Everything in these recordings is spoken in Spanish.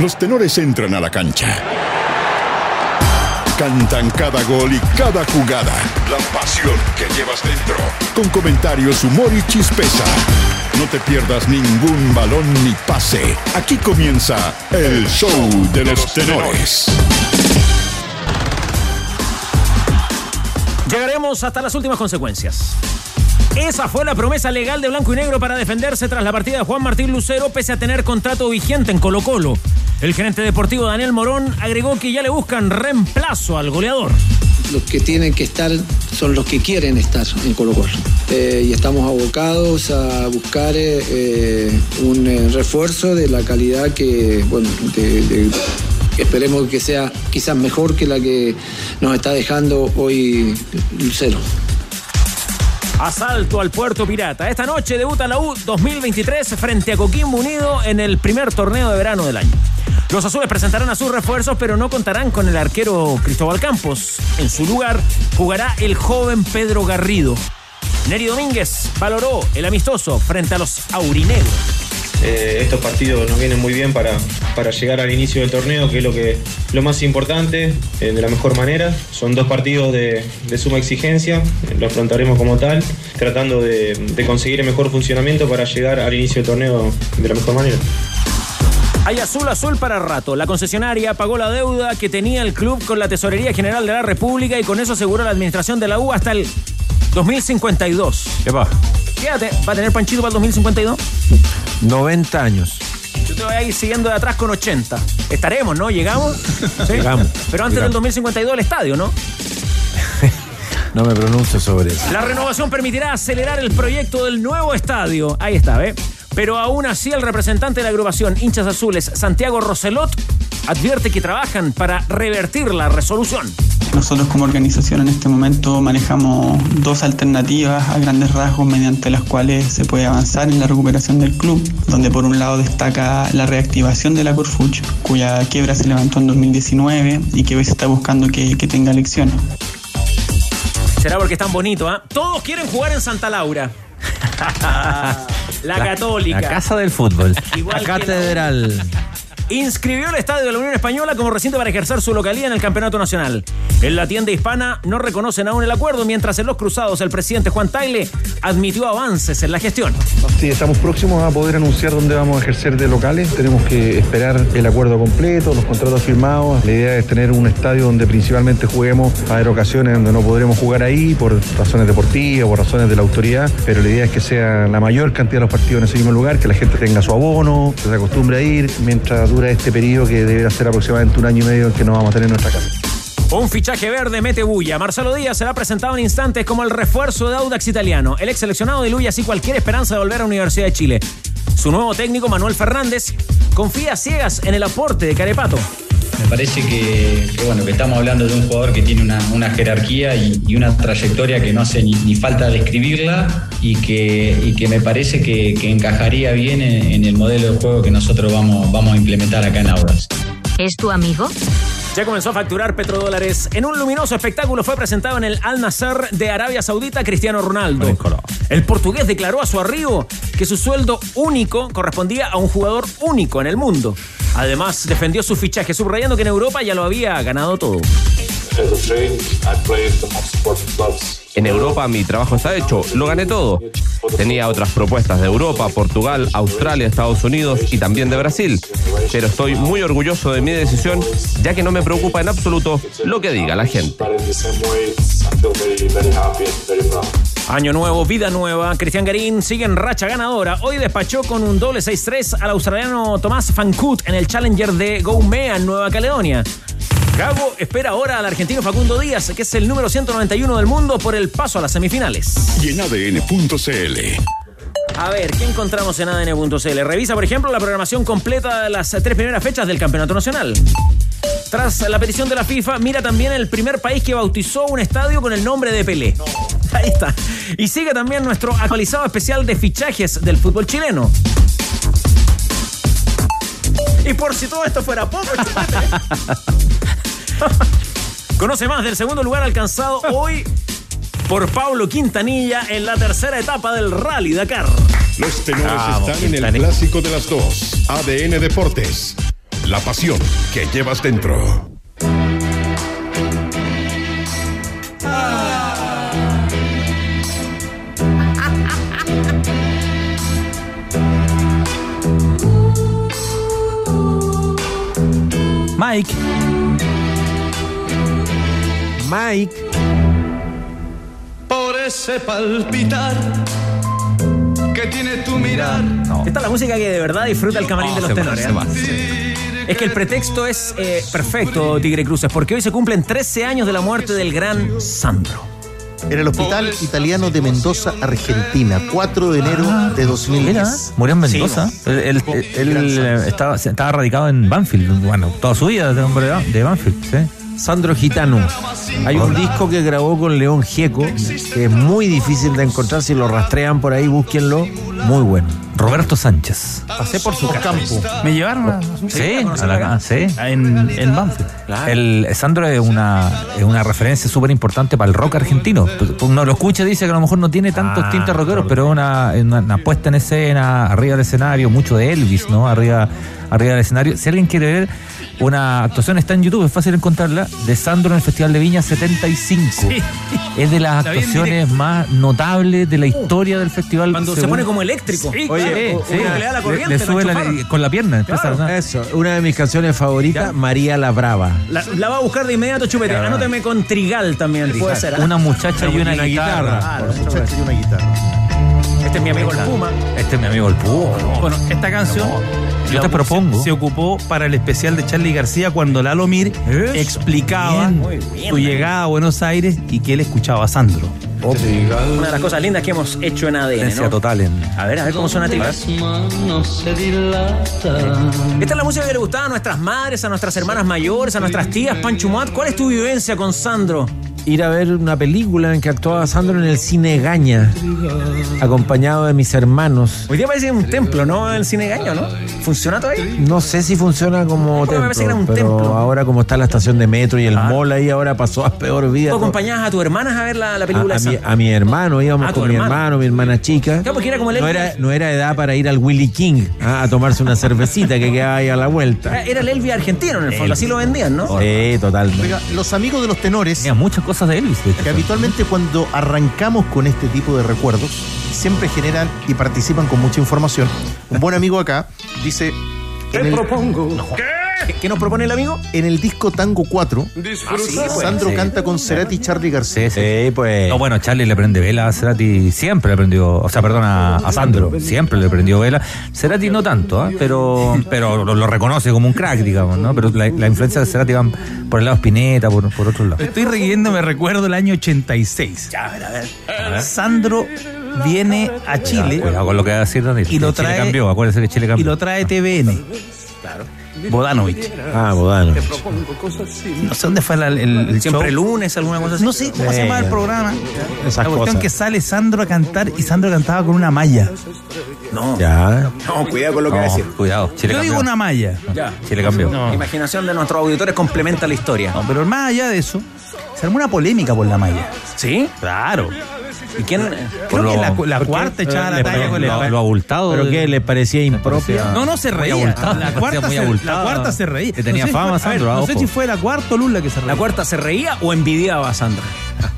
Los tenores entran a la cancha. Cantan cada gol y cada jugada. La pasión que llevas dentro. Con comentarios, humor y chispeza. No te pierdas ningún balón ni pase. Aquí comienza el show de los tenores. Llegaremos hasta las últimas consecuencias. Esa fue la promesa legal de Blanco y Negro para defenderse tras la partida de Juan Martín Lucero, pese a tener contrato vigente en Colo Colo. El gerente deportivo Daniel Morón agregó que ya le buscan reemplazo al goleador. Los que tienen que estar son los que quieren estar en Colo Colo. Eh, y estamos abocados a buscar eh, eh, un refuerzo de la calidad que, bueno, de, de, esperemos que sea quizás mejor que la que nos está dejando hoy Lucero. Asalto al Puerto Pirata. Esta noche debuta la U 2023 frente a Coquimbo Unido en el primer torneo de verano del año. Los azules presentarán a sus refuerzos, pero no contarán con el arquero Cristóbal Campos. En su lugar jugará el joven Pedro Garrido. Neri Domínguez valoró el amistoso frente a los aurinegros. Eh, estos partidos nos vienen muy bien para, para, llegar al inicio del torneo, que es lo, que, lo más importante, eh, de la mejor manera. Son dos partidos de, de suma exigencia, lo afrontaremos como tal, tratando de, de, conseguir el mejor funcionamiento para llegar al inicio del torneo de la mejor manera. Hay azul azul para rato. La concesionaria pagó la deuda que tenía el club con la Tesorería General de la República y con eso aseguró la administración de la U hasta el 2052. ¿Qué va? Fíjate, ¿va a tener Panchito para el 2052? 90 años. Yo te voy a ir siguiendo de atrás con 80. Estaremos, ¿no? ¿Llegamos? ¿Sí? Llegamos. Pero antes Llegamos. del 2052 el estadio, ¿no? No me pronuncio sobre eso. La renovación permitirá acelerar el proyecto del nuevo estadio. Ahí está, ¿ve? Pero aún así el representante de la agrupación Hinchas Azules, Santiago Roselot, advierte que trabajan para revertir la resolución. Nosotros como organización en este momento manejamos dos alternativas a grandes rasgos mediante las cuales se puede avanzar en la recuperación del club, donde por un lado destaca la reactivación de la Corfuch, cuya quiebra se levantó en 2019 y que hoy se está buscando que, que tenga elecciones. Será porque es tan bonito, ¿ah? ¿eh? Todos quieren jugar en Santa Laura. la, la, Católica. La casa del fútbol. Igual la catedral. Inscribió el Estadio de la Unión Española como recinto para ejercer su localía en el Campeonato Nacional. En la tienda hispana no reconocen aún el acuerdo, mientras en los cruzados el presidente Juan Tagle admitió avances en la gestión. Sí, estamos próximos a poder anunciar dónde vamos a ejercer de locales. Tenemos que esperar el acuerdo completo, los contratos firmados. La idea es tener un estadio donde principalmente juguemos. Va a haber ocasiones donde no podremos jugar ahí por razones deportivas, por razones de la autoridad, pero la idea es que sea la mayor cantidad de los partidos en ese mismo lugar, que la gente tenga su abono, que se acostumbre a ir mientras dura este periodo que deberá ser aproximadamente un año y medio en que no vamos a tener nuestra casa. Un fichaje verde mete bulla. Marcelo Díaz será presentado en instantes como el refuerzo de Audax italiano. El ex seleccionado diluye así cualquier esperanza de volver a la Universidad de Chile. Su nuevo técnico, Manuel Fernández, confía ciegas en el aporte de Carepato. Me parece que, que, bueno, que estamos hablando de un jugador que tiene una, una jerarquía y, y, una trayectoria que no hace ni, ni falta describirla y que, y que me parece que, que encajaría bien en, en, el modelo de juego que nosotros vamos, vamos a implementar acá en Audax. ¿Es tu amigo? Ya comenzó a facturar petrodólares. En un luminoso espectáculo fue presentado en el Al Nasser de Arabia Saudita Cristiano Ronaldo. El portugués declaró a su arribo que su sueldo único correspondía a un jugador único en el mundo. Además, defendió su fichaje, subrayando que en Europa ya lo había ganado todo. En Europa mi trabajo está hecho, lo gané todo. Tenía otras propuestas de Europa, Portugal, Australia, Estados Unidos y también de Brasil. Pero estoy muy orgulloso de mi decisión, ya que no me preocupa en absoluto lo que diga la gente. Año nuevo, vida nueva. Cristian Garín sigue en racha ganadora. Hoy despachó con un doble 6-3 al australiano Tomás Fancourt en el Challenger de Goumea en Nueva Caledonia. Gago espera ahora al argentino Facundo Díaz, que es el número 191 del mundo, por el paso a las semifinales. Y en ADN.cl. A ver, ¿qué encontramos en ADN.cl? Revisa, por ejemplo, la programación completa de las tres primeras fechas del Campeonato Nacional. Tras la petición de la FIFA, mira también el primer país que bautizó un estadio con el nombre de Pelé. No. Ahí está. Y sigue también nuestro actualizado especial de fichajes del fútbol chileno. Y por si todo esto fuera poco, Conoce más del segundo lugar alcanzado hoy por Pablo Quintanilla en la tercera etapa del Rally Dakar. Los tenores Vamos, están en el clásico de las dos. ADN Deportes. la pasión que llevas dentro. Mike. Mike. Ese palpitar que tiene tu mirar. Esta es la música que de verdad disfruta el camarín de los va, tenores. ¿eh? sí. Es que el pretexto es eh, perfecto, Tigre Cruces, porque hoy se cumplen 13 años de la muerte del gran Sandro. En el Hospital Italiano de Mendoza, Argentina, 4 de enero de Mira, 2010. murió en Mendoza. él él- él, estaba, estaba radicado en Banfield. Bueno, toda su vida de hombre de de Banfield. ¿sí? Sandro Gitano. Hay un disco que grabó con León Gieco, que es muy difícil de encontrar. Si lo rastrean por ahí, búsquenlo. Muy bueno. Roberto Sánchez. Pasé por su campo. Me llevaron a, Sí, a la- sí. en, en Banfield. El Sandro es una, es una referencia súper importante para el rock argentino. Uno lo escucha y dice que a lo mejor no tiene tantos Ah, tintes rockeros, pero es una, una, una puesta en escena, arriba del escenario, mucho de Elvis, ¿no? Arriba, arriba del escenario. Si alguien quiere ver una actuación, está en YouTube, es fácil encontrarla, de Sandro en el Festival de Viña 75. Es de las La actuaciones más notables de la historia del festival. Cuando se pone como eléctrico. Sí, Oye, sí, le da la le- corriente, le lo sube la- con la pierna. empieza a sonar. Eso, una de mis canciones favoritas, María la Brava. La, la va a buscar de inmediato, chupete. Claro. Anóteme con Trigal también, puede ser. ¿ah? Una muchacha y una, guitarra. Claro, Una muchacha y una guitarra. Este es mi amigo el Puma. Este es mi amigo el. ¿no? Bueno, esta canción. Yo te propongo. Se, se ocupó para el especial de Charlie García cuando Lalo Mir explicaba Bien. Muy bien. su llegada a Buenos Aires y que él escuchaba a Sandro. Una de las cosas lindas que hemos hecho en ADN, Presencia ¿no? total en. A ver, a ver cómo suena Trigal. Esta es la música que le gustaba a nuestras madres, a nuestras hermanas mayores, a nuestras tías, Panchumat. ¿Cuál es tu vivencia con Sandro? Ir a ver una película en que actuaba Sandro en el cine Gaña, acompañado de mis hermanos. Hoy día parece un templo, ¿no? El cine gaño, ¿no? ¿Funciona todavía? No sé si funciona como Bueno, me parece que era templo, un pero templo. ahora como está la estación de metro y el Ah. mall ahí, ahora pasó a peor vida. ¿Tú acompañabas a tus hermanas a ver la, película a de mi, Sandro? a mi hermano, íbamos Ah, tu con mi hermano. hermano, mi hermana chica. Claro, porque era como el no, Elvis. era, no era edad para ir al Willy King ah, a tomarse una cervecita que quedaba ahí a la vuelta. Era el Elvis argentino, en el fondo. Así lo vendían, ¿no? Sí, totalmente. Oiga, los amigos de los tenores, Tenía muchas cosas de Elvis. que habitualmente cuando arrancamos con este tipo de recuerdos, siempre generan y participan con mucha información. Un buen amigo acá dice. En el, ¿Qué, qué nos propone el amigo? en el disco Tango 4, Sandro sí. canta con Cerati y Charlie García. Sí, sí. Sí, pues. No, bueno, Charlie le prende vela a Cerati, siempre le prendió, o sea, perdón, a, a Sandro, siempre le prendió vela. Cerati no tanto, ¿ah? pero, pero lo, lo reconoce como un crack, digamos, ¿no? Pero la, la influencia de Cerati va por el lado Spinetta, por, por otro lado. Estoy riendo, me recuerdo el año 86. A ver, a ver. Sandro viene a Chile Cuidado con lo que va a decir Daniel. Y lo Chile trae- cambió, acuérdese que Chile y lo trae TVN. Bodanovich. Ah, Bodano. No sé dónde fue la- el, el Siempre show. lunes, alguna cosa así. No sé cómo se llama el ya. programa. Esas la cuestión cosas. que sale Sandro a cantar y Sandro cantaba con una malla. No. Ya. No, cuidado con lo que va a decir. cuidado, Chile Yo cambió. digo una malla. Ya. Chile cambió. No. Imaginación de nuestros auditores complementa la historia. No, pero más allá de eso, se armó una polémica por la malla. ¿Sí? Claro. ¿Y quién? Creo lo- que la, la cuarta echaba la Le talla con lo, la lo abultado. ¿Pero qué? ¿Le parecía impropia? No, no se reía. abultado, La cuarta, muy se, abultado. la cuarta se reía. Que tenía No sé si fama, fue- a ver, Sandro, No sé si fue la cuarta o Luz la que se reía. ¿La cuarta se reía o envidiaba a Sandra?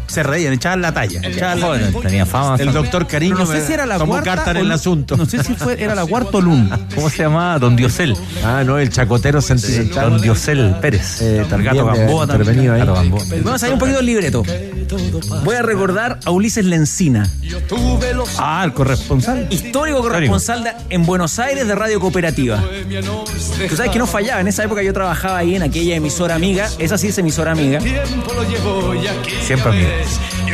Se reían, echaban la talla. echaban la Joder, talla. tenía fama. El doctor Cariño no sé si era la tomó cuarta. carta en el no- asunto. No sé si fue, era la cuarta o Luna. ¿Cómo se llamaba? Don Diosel. Ah, no, el chacotero sentimental. Don Diosel Pérez. Eh, el también gato de- Gamboa también. intervenido ahí. Gato Gamboa. Vamos a ir un poquito el libreto. Voy a recordar a Ulises Lencina, Ah, el corresponsal. histórico corresponsal de- en Buenos Aires de Radio Cooperativa. Tú sabes que no fallaba. En esa época yo trabajaba ahí en aquella emisora amiga. Esa sí es emisora amiga. Siempre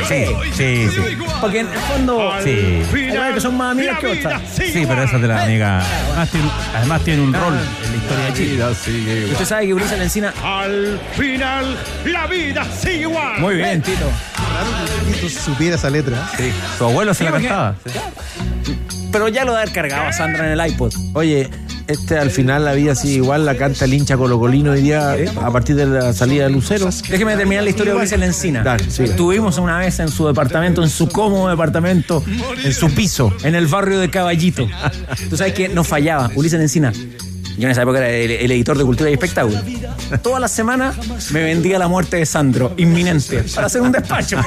Sí, sí, sí. Porque en el fondo. Sí. hay que son más amigas que otras. Sí, pero esa es de la amiga. Además tiene, además tiene un rol en la historia de Chile. Usted sabe que Ulises Lencina. Al final, la vida sigue igual. Muy bien, Tito. Si tú supieras esa letra. Sí. Su abuelo se Sí, la cantaba. Pero ya lo de haber cargado a Sandra en el iPod. Oye, este al final la vida sigue igual, la canta el hincha colocolino hoy día a partir de la salida de Lucero. Déjeme terminar la historia de Ulises Lencina. Dale. Estuvimos una vez en su departamento, en su cómodo departamento, En su piso. en el barrio de Caballito. Tú sabes que no fallaba. Ulises Lencina. Yo en esa época era el, el editor de Cultura y Espectáculo. Toda la semana me vendía la muerte de Sandro, inminente, para hacer un despacho.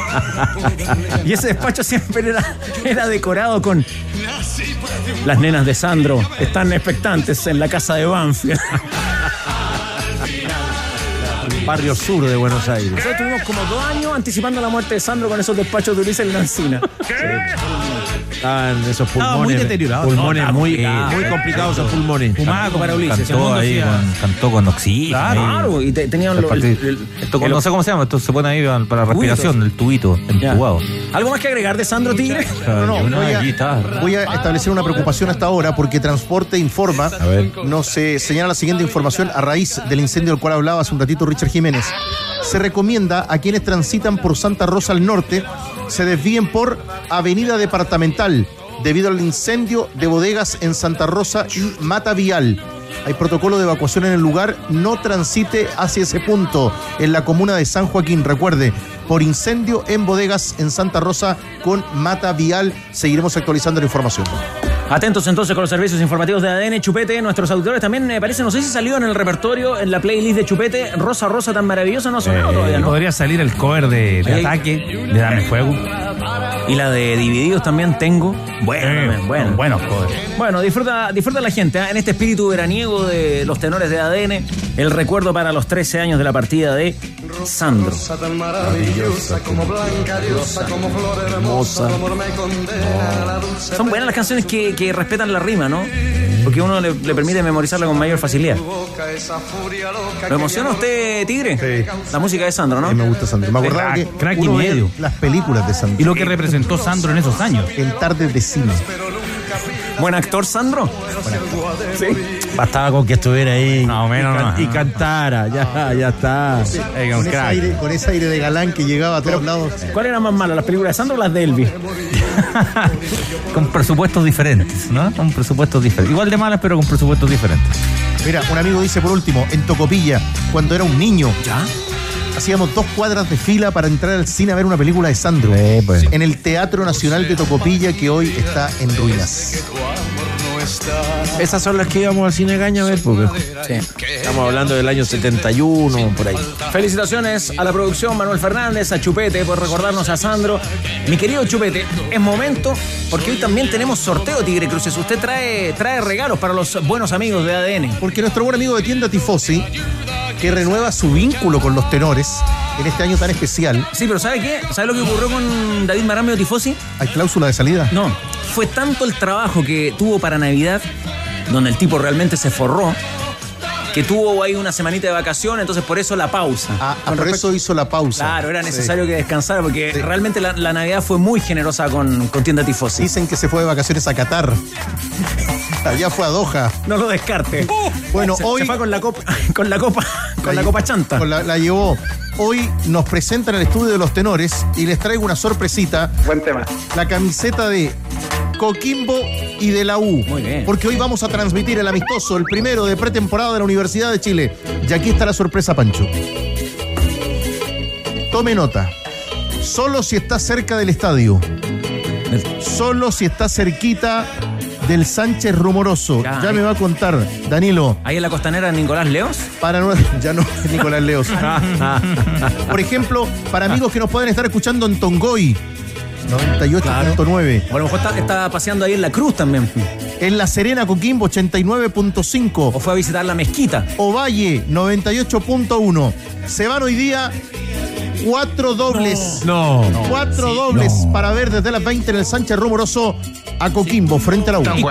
Y ese despacho siempre era, era decorado con las nenas de Sandro están expectantes en la casa de Banfield. Barrio sur de Buenos Aires. Nosotros tuvimos como dos años anticipando la muerte de Sandro con esos despachos de Ulises Lancina. Estaban esos Estaba pulmones. muy deteriorado. Pulmones No, muy, estaba muy complicados esos pulmones. Fumaco para Ulises. Cantó ahí, con, cantó con oxígeno. ahí. Claro, y te- tenían El lo- el- partido. el- esto con- el- no sé cómo se llama, esto se pone ahí para la respiración, el tubito, entubado. ¿Algo más que agregar de Sandro Tigre? No, no, voy a, voy a establecer una preocupación hasta ahora porque Transporte informa, ver. nos eh, señala la siguiente información a raíz del incendio del cual hablaba hace un ratito Richard Jiménez. Se recomienda a quienes transitan por Santa Rosa al norte se desvíen por Avenida Departamental debido al incendio de bodegas en Santa Rosa y Mata Vial. Hay protocolo de evacuación en el lugar, no transite hacia ese punto en la comuna de San Joaquín. Recuerde, por incendio en bodegas en Santa Rosa con Mata Vial. Seguiremos actualizando la información. Atentos entonces con los servicios informativos de ADN Chupete. Nuestros auditores también me parece, no sé si salió en el repertorio, en la playlist de Chupete, Rosa Rosa tan maravillosa, no ha sonado Eh, todavía, ¿no? Podría salir el cover de, de ataque, de Dame Fuego. Y la de Divididos también tengo. Bueno, Eh, también, bueno. Buenos covers. Bueno, disfruta, disfruta la gente ¿ah? en este espíritu veraniego de los tenores de ADN. El recuerdo para los 13 años de la partida de Sandro. maravillosa como blanca diosa, como flor hermosa, Son buenas las canciones que, que respetan la rima, ¿no? Porque uno le, le permite memorizarla con mayor facilidad. ¿Lo emociona usted, Tigre? Sí. La música de Sandro, ¿no? me gusta Sandro. Me acordaba Crack, que crack y uno medio. las películas de Sandro Y lo que representó Sandro en esos años. en tardes de cine. Buen actor, Sandro. Sí. Bastaba con que estuviera ahí menos, y, can- no. y cantara. Ya, ya está. Un Con ese, crack. aire, con ese aire de galán que llegaba a todos lados. ¿Cuál era más mala, las películas de Sandro o las de Elvis? con presupuestos diferentes, ¿no? Con presupuestos diferentes. Igual de malas, pero con presupuestos diferentes. Mira, un amigo dice por último, en Tocopilla, cuando era un niño, ¿Ya? Hacíamos dos cuadras de fila para entrar al cine a ver una película de Sandro. Pues. En el Teatro Nacional de Tocopilla, que hoy está en ruinas. Esas son las que íbamos al cine Gaña a ver, porque estamos hablando del año 71, por ahí. Felicitaciones a la producción Manuel Fernández, a Chupete por recordarnos a Sandro. Mi querido Chupete, es momento porque hoy también tenemos sorteo Tigre Cruces. Usted trae, trae regalos para los buenos amigos de ADN. Porque nuestro buen amigo de tienda Tifosi, que renueva su vínculo con los tenores en este año tan especial, Sí, pero ¿sabe qué? ¿Sabe lo que ocurrió con David Marambio Tifosi? hay cláusula de salida. No, fue tanto el trabajo que tuvo para Navidad, donde el tipo realmente se forró, que tuvo ahí una semanita de vacaciones, entonces por eso la pausa. Ah, Con por respecto- eso hizo la pausa. Claro, era Sí. necesario que descansara porque realmente la, la Navidad fue muy generosa con, con tienda Tifosi. Dicen que se fue de vacaciones a Qatar. Allá fue a Doha. No lo descarte. Bueno, se, hoy se fue con la copa, con la copa, con la, copa chanta. con la, la llevó. Hoy nos presentan el estudio de los tenores y les traigo una sorpresita. Buen tema. La camiseta de Coquimbo y de la U. Muy bien. Porque hoy vamos a transmitir el amistoso, el primero de pretemporada de la Universidad de Chile. Y aquí está la sorpresa, Pancho. Tome nota. Solo si está cerca del estadio. Solo si está cerquita del Sánchez Rumoroso. Ya. Ya, me va a contar, Danilo. Ahí en la costanera Nicolás Leos. Para no, ya no es Nicolás Leos. Por ejemplo, para amigos que nos pueden estar escuchando en Tongoy, 98.9. O a lo mejor está, está paseando ahí en la cruz también. En La Serena, Coquimbo, 89.5. O fue a visitar la mezquita. Ovalle, 98.1. Se van hoy día cuatro dobles. No. Cuatro dobles para ver desde las 20 en el Sánchez Rumoroso a Coquimbo, frente a la U. ¿Y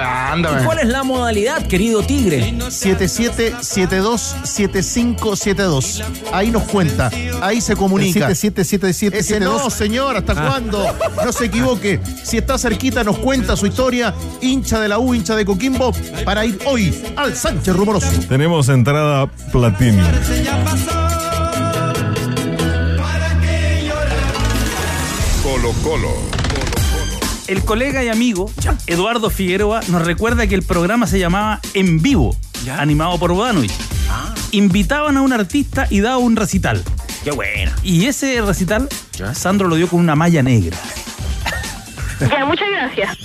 cuál es la modalidad, querido Tigre? 7772-7572. Ahí nos cuenta, ahí se comunica. 7777 Ese no, señor, ¿hasta cuándo? No se equivoque. Si está cerquita, nos cuenta su historia, hincha de la U, hincha de Coquimbo, para ir hoy al Sánchez Rumoroso. Tenemos entrada platino. Colo Colo. El colega y amigo Eduardo Figueroa nos recuerda que el programa se llamaba En Vivo, animado por Bodanovich. Invitaban a un artista y daba un recital. Qué buena. Y ese recital, Sandro lo dio con una malla negra. Ya, muchas gracias.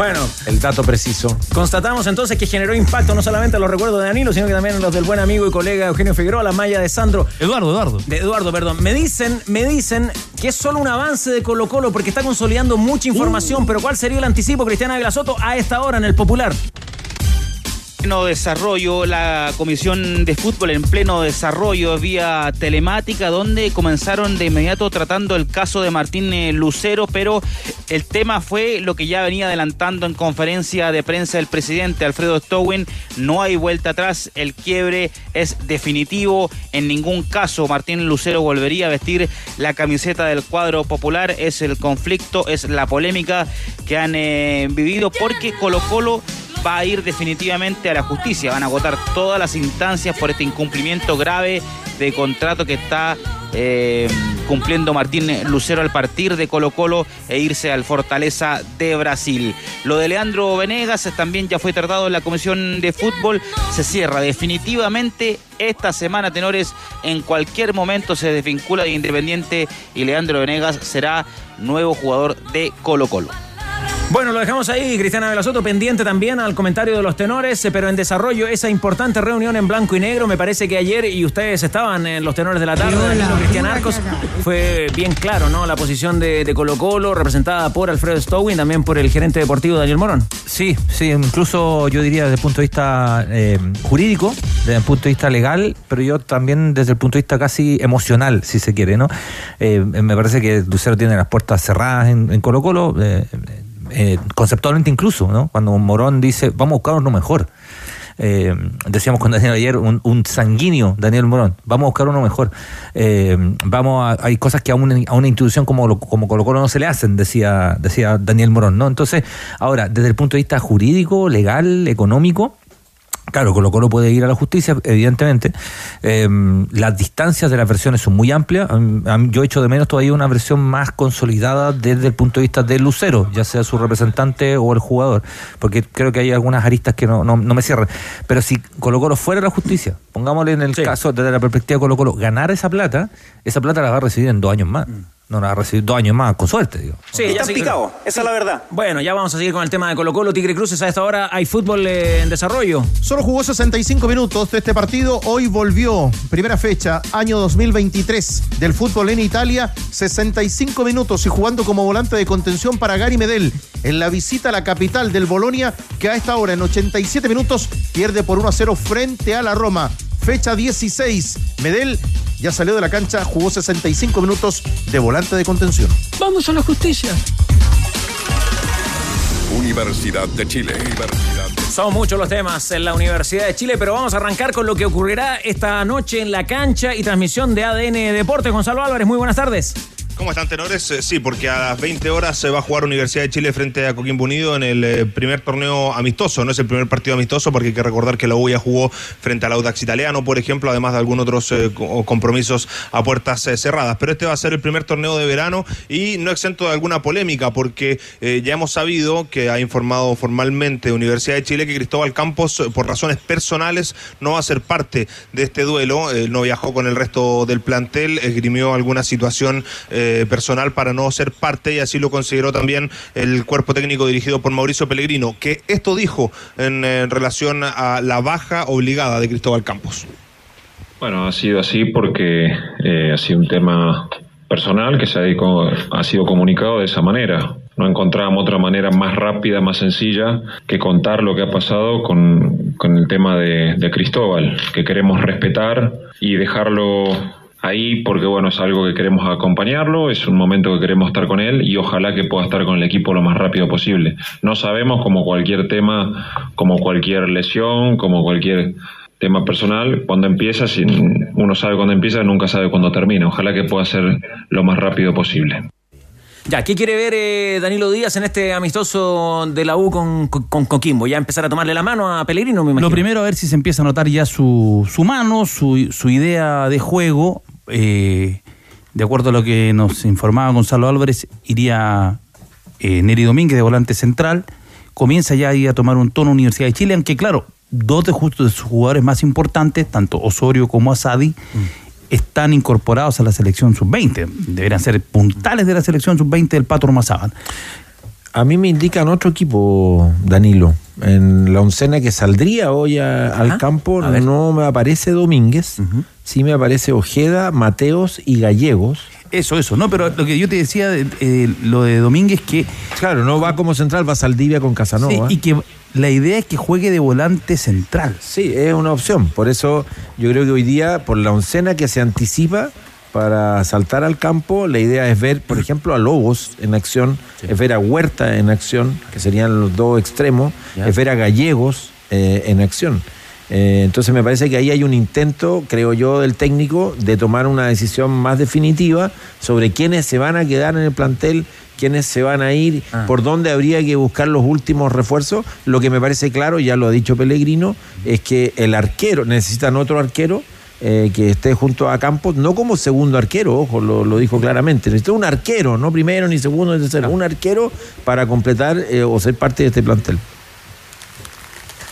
Bueno, el dato preciso. Constatamos entonces que generó impacto no solamente en los recuerdos de Danilo, sino que también en los del buen amigo y colega Eugenio Figueroa, la malla de Sandro. Eduardo, Eduardo. De Eduardo, perdón. Me dicen, me dicen que es solo un avance de Colo Colo porque está consolidando mucha información, pero ¿cuál sería el anticipo, Cristiana Ávila Soto, a esta hora en el Popular? Pleno desarrollo, la Comisión de Fútbol en pleno desarrollo vía telemática, donde comenzaron de inmediato tratando el caso de Martín eh, Lucero, pero el tema fue lo que ya venía adelantando en conferencia de prensa el presidente Alfredo Stowin, no hay vuelta atrás, el quiebre es definitivo, en ningún caso Martín Lucero volvería a vestir la camiseta del cuadro popular, es el conflicto, es la polémica que han eh, vivido porque Colo Colo va a ir definitivamente a la justicia. Van a agotar todas las instancias por este incumplimiento grave de contrato que está eh, cumpliendo Martín Lucero al partir de Colo Colo e irse al Fortaleza de Brasil. Lo de Leandro Venegas también ya fue tratado en la Comisión de Fútbol. Se cierra definitivamente esta semana, tenores. En cualquier momento se desvincula de Independiente y Leandro Venegas será nuevo jugador de Colo Colo. Bueno, lo dejamos ahí, Cristiana Velasoto, pendiente también al comentario de los tenores, eh, pero en desarrollo esa importante reunión en blanco y negro. Me parece que ayer, y ustedes estaban en los tenores de la tarde, Cristian Arcos, fue bien claro, ¿no? La posición de, Colo Colo, representada por Alfredo Stowin, también por el gerente deportivo Daniel Morón. Sí, sí, incluso yo diría desde el punto de vista eh, jurídico, desde el punto de vista legal, pero yo también desde el punto de vista casi emocional, si se quiere, ¿no? Eh, me parece que Lucero tiene las puertas cerradas en, Colo Colo. Eh, conceptualmente incluso, ¿no? Cuando Morón dice, vamos a buscar uno mejor. Eh, decíamos con Daniel ayer, un, sanguíneo Daniel Morón, vamos a buscar uno mejor. Eh, vamos hay cosas que a una, a una institución como, como Colo Colo no se le hacen, decía, decía Daniel Morón, ¿no? Entonces, ahora, desde el punto de vista jurídico, legal, económico, Claro, Colo Colo puede ir a la justicia, evidentemente. Em, las distancias de las versiones son muy amplias. yo echo de menos todavía una versión más consolidada desde el punto de vista del Lucero, ya sea su representante o el jugador, porque creo que hay algunas aristas que no, no, me cierran. Pero si Colo Colo fuera a la justicia, pongámosle en el caso desde la perspectiva de Colo Colo, ganar esa plata, esa plata la va a recibir en dos años más. Mm no va a recibir dos años más, con suerte, digo. Sí, ya está picado, esa es la verdad. Bueno, ya vamos a seguir con el tema de Colo Colo, Tigre Cruces. A esta hora hay fútbol en desarrollo. Solo jugó 65 minutos de este partido. Hoy volvió, primera fecha, año 2023 del fútbol en Italia. 65 minutos y jugando como volante de contención para Gary Medel en la visita a la capital del Bolonia, que a esta hora, en 87 minutos, pierde por 1 a 0 frente a la Roma fecha 16. Medel ya salió de la cancha, jugó 65 minutos de volante de contención. Vamos a la justicia. Universidad de Chile. Son muchos los temas en la Universidad de Chile, pero vamos a arrancar con lo que ocurrirá esta noche en la cancha y transmisión de ADN Deportes. Gonzalo Álvarez, muy buenas tardes. ¿Cómo están, tenores? Eh, sí, porque a las 20 horas se va a jugar Universidad de Chile frente a Coquimbo Unido en el eh, primer torneo amistoso. No es el primer partido amistoso porque hay que recordar que la U ya jugó frente al Audax Italiano, por ejemplo, además de algunos otros eh, compromisos a puertas cerradas. Pero este va a ser el primer torneo de verano y no exento de alguna polémica porque ya hemos sabido que ha informado formalmente Universidad de Chile que Cristóbal Campos, por razones personales, no va a ser parte de este duelo. no viajó con el resto del plantel, esgrimió alguna situación. Personal para no ser parte y así lo consideró también el cuerpo técnico dirigido por Mauricio Pellegrino, que esto dijo en, relación a la baja obligada de Cristóbal Campos. Bueno, ha sido así porque eh, ha sido un tema personal que se ha, ha sido comunicado de esa manera. No encontrábamos otra manera más rápida, más sencilla que contar lo que ha pasado con, el tema de Cristóbal, que queremos respetar y dejarlo ahí porque bueno, es algo que queremos acompañarlo, es un momento que queremos estar con él y ojalá que pueda estar con el equipo lo más rápido posible. No sabemos como cualquier tema, como cualquier lesión, como cualquier tema personal, cuando empieza, si uno sabe cuándo empieza, nunca sabe cuándo termina. Ojalá que pueda ser lo más rápido posible. Ya, ¿qué quiere ver eh, Danilo Díaz en este amistoso de la U con, con, Coquimbo? ¿Ya empezar a tomarle la mano a Pellegrino, me imagino? Lo primero, a ver si se empieza a notar ya su, su mano, su, su idea de juego, eh, de acuerdo a lo que nos informaba Gonzalo Álvarez, iría eh, Neri Domínguez de volante central. Comienza ya a tomar un tono Universidad de Chile, aunque claro, dos de, justo de sus jugadores más importantes, tanto Osorio como Asadi, mm. están incorporados a la selección sub-20. Deberían ser puntales de la selección sub-20 del Pato Mazaban. A mí me indican otro equipo, Danilo. En la oncena que saldría hoy a- al campo no me aparece Domínguez, sí me aparece Ojeda, Mateos y Gallegos. Eso, eso, no, pero lo que yo te decía, de- eh, lo de Domínguez, que. Claro, no va como central, va Saldivia con Casanova. Sí, y que la idea es que juegue de volante central. Sí, es una opción. Por eso yo creo que hoy día, por la oncena que se anticipa para saltar al campo, la idea es ver, por ejemplo, a Lobos en acción, es ver a Huerta en acción, que serían los dos extremos, es ver a Gallegos eh, en acción. Eh, entonces me parece que ahí hay un intento, creo yo, del técnico de tomar una decisión más definitiva sobre quiénes se van a quedar en el plantel, quiénes se van a ir, por dónde habría que buscar los últimos refuerzos. Lo que me parece claro, ya lo ha dicho Pellegrino, es que el arquero, necesitan otro arquero. Eh, que esté junto a Campos, no como segundo arquero, ojo, lo, lo dijo claramente. Necesita un arquero, no primero, ni segundo, ni tercero, un arquero para completar eh, o ser parte de este plantel.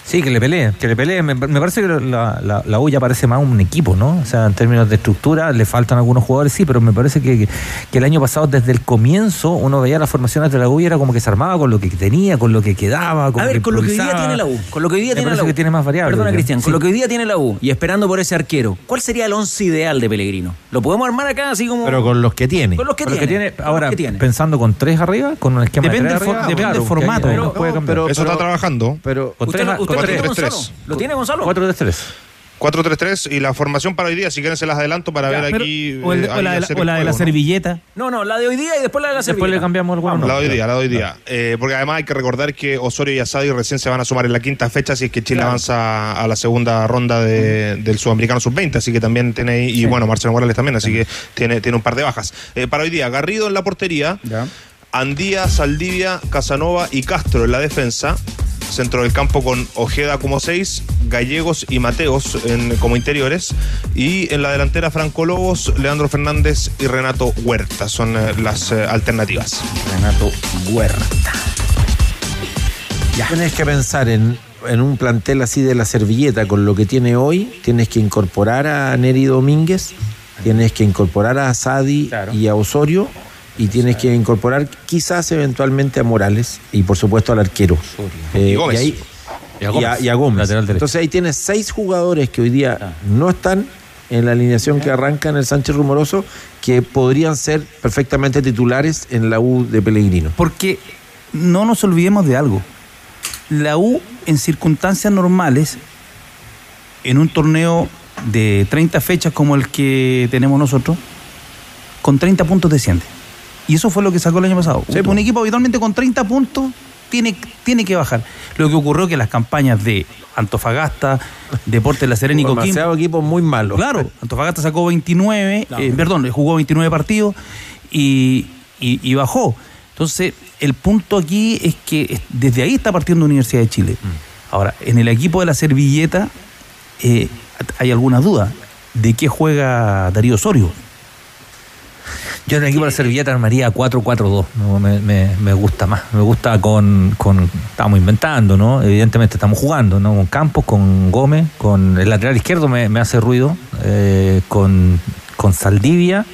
Sí, que le pelee, que le pelee. Me, me parece que la, la, la U ya parece más un equipo, ¿no? O sea, en términos de estructura, le faltan algunos jugadores, sí, pero me parece que, que, que el año pasado, desde el comienzo, uno veía las formaciones de la U y era como que se armaba con lo que tenía, con lo que quedaba. Con A ver, con lo que hoy día tiene la U. Con lo que hoy día Me tiene la U. que tiene más variables. Perdona. Cristian. Sí. Con lo que hoy día tiene la U y esperando por ese arquero, ¿cuál sería el once ideal de Pellegrino? ¿Lo podemos armar acá así como. Pero con los que tiene. Con los que Con lo tiene. que tiene, con ahora, los que tiene. pensando con tres arriba, con un esquema Depende de del tres for- arriba, depende del formato. puede cambiar. Eso está trabajando. Pero Con ¿Usted, tres- lo- usted con lo tiene, Gonzalo? ¿Lo tiene, Gonzalo? 4-3-3. 4-3-3 y la formación para hoy día, si quieren se las adelanto para ver aquí. o, el- eh, o la, de la- o la de la servilleta. No, no, la de hoy día y después la de la Después le servilleta. cambiamos el La bueno. de hoy día, la de hoy día. Eh, porque además hay que recordar que Osorio y Asadi recién se van a sumar en la quinta fecha si es que Chile avanza a la segunda ronda de- del Sudamericano Sub-20, así que también tiene ahí, y bueno, Marcelo Morales también, así que tiene, tiene un par de bajas. Eh, para hoy día, Garrido en la portería, Andía, Saldivia, Casanova y Castro en la defensa. Centro del campo con Ojeda como seis, Gallegos y Mateos en- como interiores. Y en la delantera Franco Lobos, Leandro Fernández y Renato Huerta son eh, las eh, alternativas. Renato Huerta. Tienes que pensar en, en un plantel así de la servilleta con lo que tiene hoy. Tienes que incorporar a Neri Domínguez, tienes que incorporar a Sadi y a Osorio, y tienes que incorporar quizás eventualmente a Morales y por supuesto al arquero. Eh, Y Gómez. ahí- Y a y a, Gómez, y a Gómez. lateral derecho. Entonces ahí tienes seis jugadores que hoy día no están en la alineación que arranca en el Sánchez Rumoroso, que podrían ser perfectamente titulares en la U de Pellegrino. Porque no nos olvidemos de algo. La U, en circunstancias normales, en un torneo de 30 fechas como el que tenemos nosotros, con 30 puntos desciende. Y eso fue lo que sacó el año pasado. Sí, un po. equipo habitualmente con 30 puntos tiene, tiene que bajar. Lo que ocurrió que las campañas de Antofagasta, Deportes La Serena y Coquimbo Demasiado equipo muy malo. Claro, Antofagasta sacó 29, eh, perdón, jugó 29 partidos y, y- y bajó. Entonces, el punto aquí es que es- desde ahí está partiendo Universidad de Chile. Ahora, en el equipo de la servilleta eh, hay alguna duda. ¿De qué juega Darío Osorio? Yo en el equipo de la servilleta armaría 4-4-2. ¿no? Me, me- me gusta más. Me gusta con, con. Estamos inventando, ¿no? Evidentemente estamos jugando, ¿no? Con Campos, con Gómez, con el lateral izquierdo me, me hace ruido. eh, con, con Saldivia.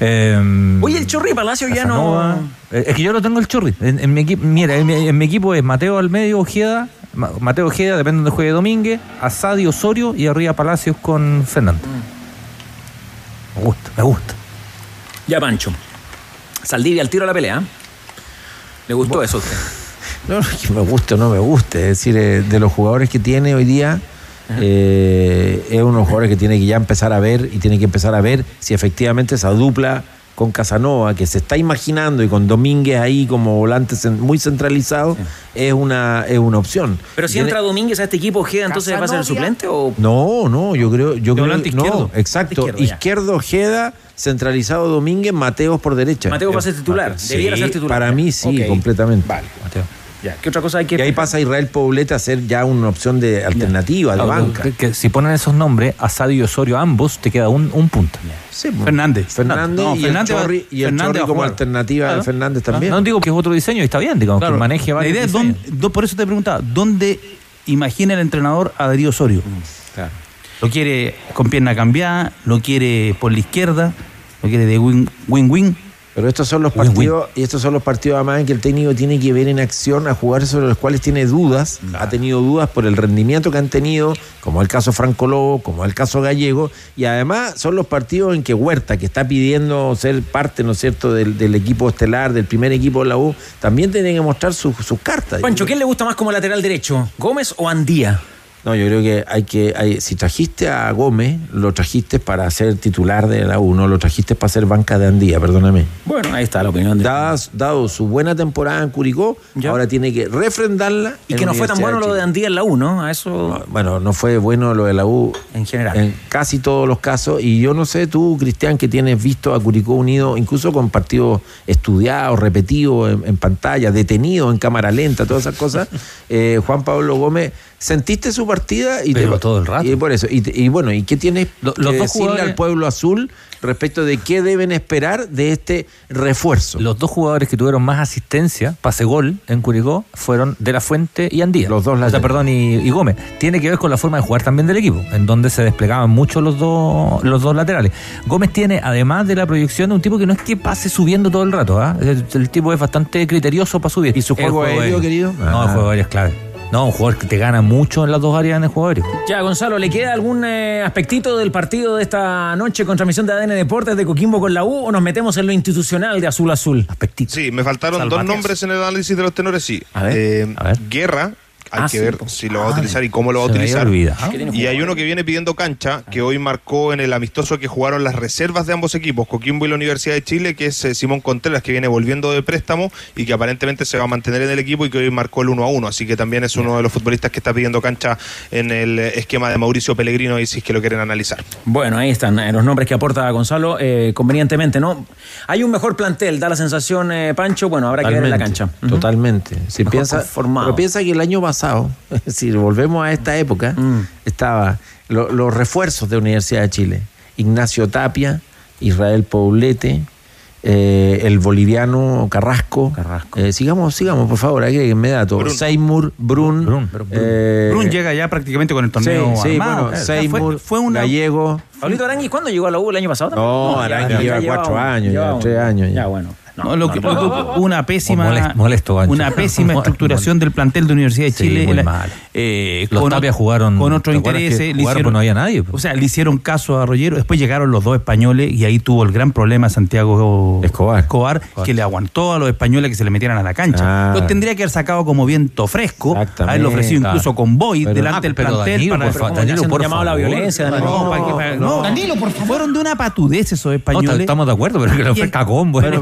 eh, Oye, el Chorri Palacio ya no. Eh, Es que yo lo tengo el churri. En, en mi equipo, mira, en mi, en mi equipo es Mateo al medio, Ojeda, Ma- Mateo Ojeda, depende de donde juegue Domínguez, Asadi Osorio y arriba Palacios con Fernando. Me gusta, me gusta. Ya, Pancho. Saldivia al tiro a la pelea. ¿Le gustó eso a usted? No, que me guste o no me guste. Es decir, eh, de los jugadores que tiene hoy día, eh, es unos jugadores que tiene que ya empezar a ver y tiene que empezar a ver si efectivamente esa dupla con Casanova, que se está imaginando, y con Domínguez ahí como volante muy centralizado, es, una, es una opción. Pero si Tiene- entra Domínguez a este equipo, Ojeda, entonces va a ser el suplente o. No, no, yo creo, yo creo volante no, izquierdo. exacto, Izquierdo, izquierdo Ojeda, centralizado Domínguez, Mateos por derecha. Mateo va a ser titular, debiera ser titular. Para mí sí, completamente. Vale, Ya. ¿Qué otra cosa hay que.? Y ahí pasa Israel Poblete a ser ya una opción de alternativa, de Claro, banca. que, que si ponen esos nombres, Asadi y Osorio ambos, te queda un, un punto. Sí, Fernández. Fernández No, y Fernández el va- Chorri, y el Fernández Chorri va a como alternativa Claro. de Fernández también. No digo que es otro diseño y está bien, digamos, Claro, que maneje la idea es por eso te preguntaba, ¿dónde imagina el entrenador a Darío Osorio? Claro. Lo quiere con pierna cambiada, lo quiere por la izquierda, lo quiere de win- win-win. Pero estos son los partidos, y estos son los partidos además en que el técnico tiene que ver en acción a jugar sobre los cuales tiene dudas, ha tenido dudas por el rendimiento que han tenido, como el caso Franco Lobo, como el caso Gallego, y además son los partidos en que Huerta, que está pidiendo ser parte, ¿no es cierto?, del, del equipo estelar, del primer equipo de la U, también tiene que mostrar sus sus cartas. Pancho, ¿quién le gusta más como lateral derecho? ¿Gómez o Andía? No, yo creo que hay que, hay- si trajiste a Gómez, lo trajiste para ser titular de la U, no lo trajiste para ser banca de Andía, perdóname. Bueno, ahí está la opinión de. Dadas- dado su buena temporada en Curicó, ahora tiene que refrendarla. Y que no fue tan bueno lo de. Andía en la U, ¿no? A eso. Bueno, no fue bueno lo de la U en general. En casi todos los casos. Y yo no sé, tú, Cristian, que tienes visto a Curicó Unido, incluso con partidos estudiados, repetidos en, en pantalla, detenidos en cámara lenta, todas esas cosas. eh, Juan Pablo Gómez, ¿sentiste su partida? Y Pero todo el rato. Y por eso. Y, te- y bueno, ¿y qué tienes Lo- que los dos decirle jugadores- al pueblo azul respecto de qué deben esperar de este refuerzo? Los dos jugadores que tuvieron más asistencia, pase gol en Curicó, fueron De La Fuente y Andía. Los dos, perdón, y, y Gómez. Tiene que ver con la forma de jugar también del equipo, en donde se desplegaban mucho los dos, los dos laterales. Gómez tiene, además de la proyección, un tipo que no es que pase subiendo todo el rato, ¿ah? el, el tipo es bastante criterioso para subir. ¿Y su juego aéreo, querido? No, el Ah. juego aéreo es clave. No, un jugador que te gana mucho en las dos áreas en el. Ya, Gonzalo, ¿le queda algún eh, aspectito del partido de esta noche con transmisión de ADN Deportes de Coquimbo con la U o nos metemos en lo institucional de Azul Azul? Aspectito. Sí, me faltaron dos nombres en el análisis de los tenores, sí. A ver, Eh, a ver. Guerra, hay Ah, que sí, ver po. si lo va a Ah, utilizar y cómo lo va a utilizar. tiene Y hay uno que viene pidiendo cancha, que hoy marcó en el amistoso que jugaron las reservas de ambos equipos, Coquimbo y la Universidad de Chile, que es eh, Simón Contreras, que viene volviendo de préstamo y que aparentemente se va a mantener en el equipo y que hoy marcó el 1 a 1. Así que también es uno de los futbolistas que está pidiendo cancha en el esquema de Mauricio Pellegrino y si es que lo quieren analizar. Bueno, ahí están eh, los nombres que aporta Gonzalo eh, convenientemente, ¿no? Hay un mejor plantel, da la sensación, eh, Pancho, bueno, habrá que ver en la cancha. Totalmente. Si Mejor piensa, pero piensa que el año pasado, si volvemos a esta época, Mm. estaba lo- los refuerzos de Universidad de Chile. Ignacio Tapia, Israel Poblete, eh, el boliviano Carrasco. Eh, sigamos, sigamos, por favor, agréguenme datos. Brun. Seymour, Brun. Brun. eh, Brun llega ya prácticamente con el torneo sí, sí, armado. bueno, Seymour, fue, fue una Gallego. Pablito Arangui, ¿cuándo llegó a la U el año pasado? No, Arangui ya lleva cuatro un- años, un- tres años. Ya, ya. bueno. No, lo que, no, no. una pésima Molesto, una pésima estructuración del plantel de Universidad de Sí, Chile muy La- mal. eh, Los con, Tapia jugaron- con otro ¿te acuerdas interés que jugaron porque no había nadie, pues? o sea le hicieron caso a Rollero después llegaron los dos españoles y ahí tuvo el gran problema Santiago Escobar, que le aguantó a los españoles que se le metieran a la cancha Ah. lo tendría que haber sacado como viento fresco haberlo ofrecido claro. incluso con Boy Pero- delante Ah, del pero plantel Danilo, para por pero fa- ¿cómo Danilo, le hacen por llamado a la violencia Danilo? No, para no. Danilo por favor fueron de una patudez esos españoles estamos de acuerdo, pero que le ofrezca combo. Bueno,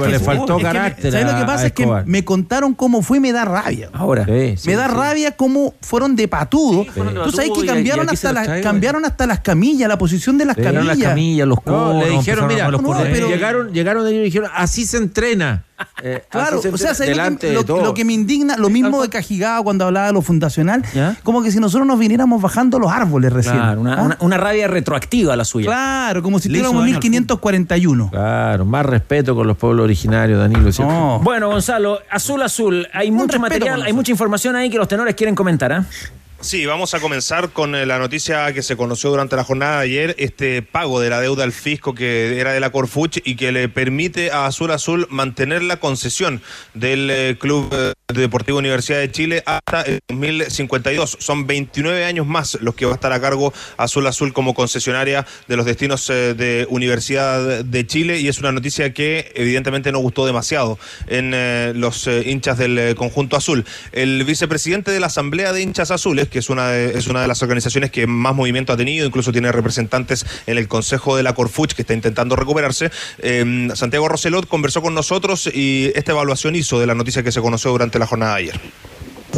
faltó carácter ¿Sabes lo que pasa? Es que me contaron cómo fue y me da rabia. Ahora. Sí, sí, me da sí. rabia cómo fueron de patudo. fueron de Tú sabes que cambiaron y hasta las traigo, cambiaron hasta las camillas, la posición de las camillas. las camillas, los No, conos. le dijeron, mira, los no, pero- llegaron, llegaron ellos y dijeron, así se entrena. Eh, Claro, se o sea, entrena ¿sabes lo que, lo, lo que me indigna, lo mismo de Cajigaba cuando hablaba de lo fundacional, ¿Ya? como que si nosotros nos viniéramos bajando los árboles recién. Claro, una, ¿Ah? una- una rabia retroactiva la suya. Claro, como si tuviéramos daño al 1541. Claro, más respeto con los pueblos originarios, Danilo. Bueno, Gonzalo, azul azul, hay mucho material, hay mucha información ahí que los tenores quieren comentar, ¿ah? Sí, vamos a comenzar con eh, la noticia que se conoció durante la jornada de ayer, este pago de la deuda al fisco que era de la Corfuch y que le permite a Azul Azul mantener la concesión del eh, Club eh, Deportivo Universidad de Chile hasta el 2052. Son 29 años más los que va a estar a cargo Azul Azul como concesionaria de los destinos eh, de Universidad de Chile y es una noticia que evidentemente no gustó demasiado en eh, los eh, hinchas del conjunto azul. El vicepresidente de la Asamblea de Hinchas Azules, que es una de, es una de las organizaciones que más movimiento ha tenido, incluso tiene representantes en el Consejo de la Corfuch que está intentando recuperarse, eh, Santiago Roselot conversó con nosotros y esta evaluación hizo de la noticia que se conoció durante la jornada de ayer.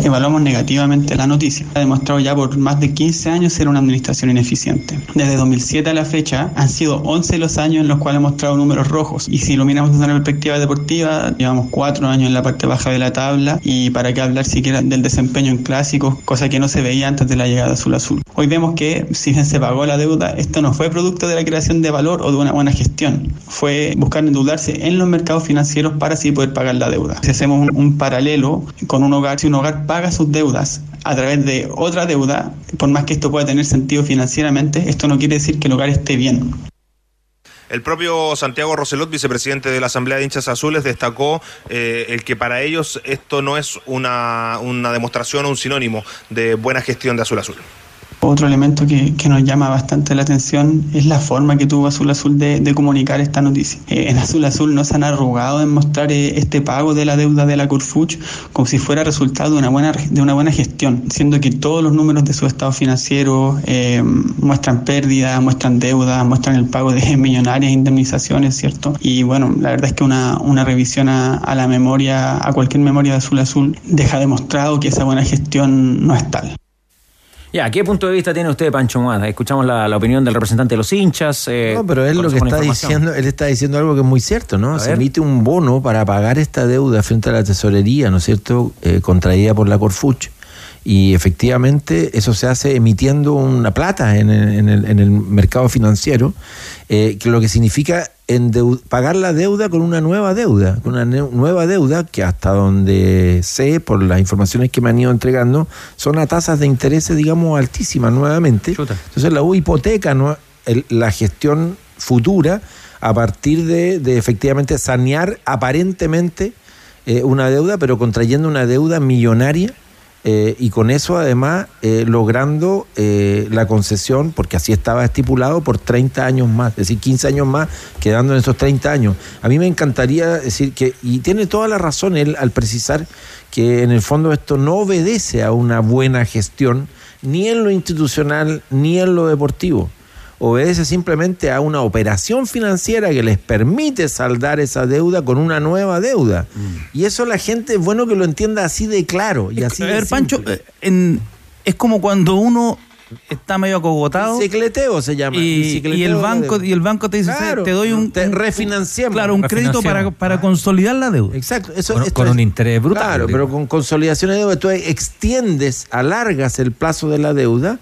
Evaluamos negativamente la noticia. Ha demostrado ya por más de 15 años ser una administración ineficiente. Desde 2007 a la fecha han sido 11 los años en los cuales ha mostrado números rojos. Y si lo miramos desde una perspectiva deportiva, llevamos 4 años en la parte baja de la tabla y para qué hablar siquiera del desempeño en clásicos, cosa que no se veía antes de la llegada Azul Azul. Hoy vemos que si bien se pagó la deuda, esto no fue producto de la creación de valor o de una buena gestión. Fue buscar endeudarse en los mercados financieros para así poder pagar la deuda. Si hacemos un paralelo con un hogar, si un hogar paga sus deudas a través de otra deuda, por más que esto pueda tener sentido financieramente, esto no quiere decir que el hogar esté bien. El propio Santiago Roselot, vicepresidente de la Asamblea de Hinchas Azules, destacó eh, el que para ellos esto no es una, una demostración o un sinónimo de buena gestión de Azul Azul. Otro elemento que, nos llama bastante la atención es la forma que tuvo Azul Azul de, comunicar esta noticia. Eh, en Azul Azul no se han arrugado en mostrar eh, este pago de la deuda de la Curfuch como si fuera resultado de una buena, de una buena gestión, siendo que todos los números de su estado financiero eh, muestran pérdidas, muestran deudas, muestran el pago de millonarias indemnizaciones, ¿cierto? Y bueno, la verdad es que una, una revisión a la memoria, a cualquier memoria de Azul Azul, deja demostrado que esa buena gestión no es tal. Ya, ¿qué punto de vista tiene usted, Pancho Muada? Escuchamos la, la opinión del representante de los hinchas. eh, No, pero él lo que está diciendo, él está diciendo algo que es muy cierto, ¿no? A Se ver. emite un bono para pagar esta deuda frente a la tesorería, ¿no es cierto? Eh, contraída por la Corfuch. Y efectivamente eso se hace emitiendo una plata en el, en el- en el mercado financiero, eh, que lo que significa pagar la deuda con una nueva deuda, con una nueva deuda que hasta donde sé, por las informaciones que me han ido entregando, son a tasas de intereses, digamos, altísimas nuevamente. Entonces la U hipoteca ¿no? el- la gestión futura a partir de, de efectivamente sanear aparentemente eh, una deuda, pero contrayendo una deuda millonaria eh, y con eso además eh, logrando eh, la concesión, porque así estaba estipulado, por 30 años más, es decir, 15 años más, quedando en esos 30 años. A mí me encantaría decir que, y tiene toda la razón él al precisar que en el fondo esto no obedece a una buena gestión, ni en lo institucional, ni en lo deportivo obedece simplemente a una operación financiera que les permite saldar esa deuda con una nueva deuda. Y eso la gente es bueno que lo entienda así de claro y así a de ver, Pancho, eh, en- es como cuando uno está medio acogotado. Bicicleteo se llama. Y, y el banco y el banco te dice, Claro, te doy un, te un- refinanciamos. Claro, un crédito para, para consolidar la deuda. Exacto. Eso, Con- esto con es- un interés brutal, Claro, pero con consolidación de deuda tú extiendes, alargas el plazo de la deuda,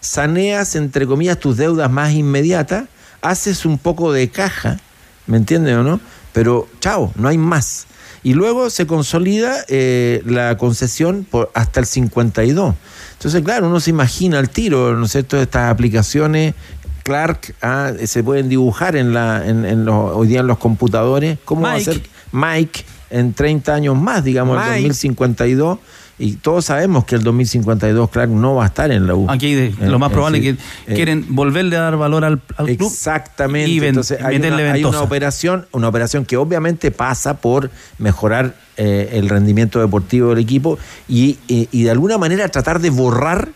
saneas, entre comillas, tus deudas más inmediatas, haces un poco de caja, ¿me entiendes o no? Pero chao, no hay más. Y luego se consolida eh, la concesión por hasta el 52. Entonces, claro, uno se imagina al tiro, ¿no es cierto?, estas aplicaciones Clark ah, se pueden dibujar en la, en, en los, hoy día en los computadores. ¿Cómo va a ser Mike en 30 años más, digamos, el Mike. 2052? Y todos sabemos que el 2052 Clark no va a estar en la U. Aquí de- lo más eh, probable es que Eh, quieren volverle a dar valor al, al club. Exactamente. Y ven- Entonces hay una, hay una operación, una operación que obviamente pasa por mejorar eh, el rendimiento deportivo del equipo y, y- y de alguna manera tratar de borrar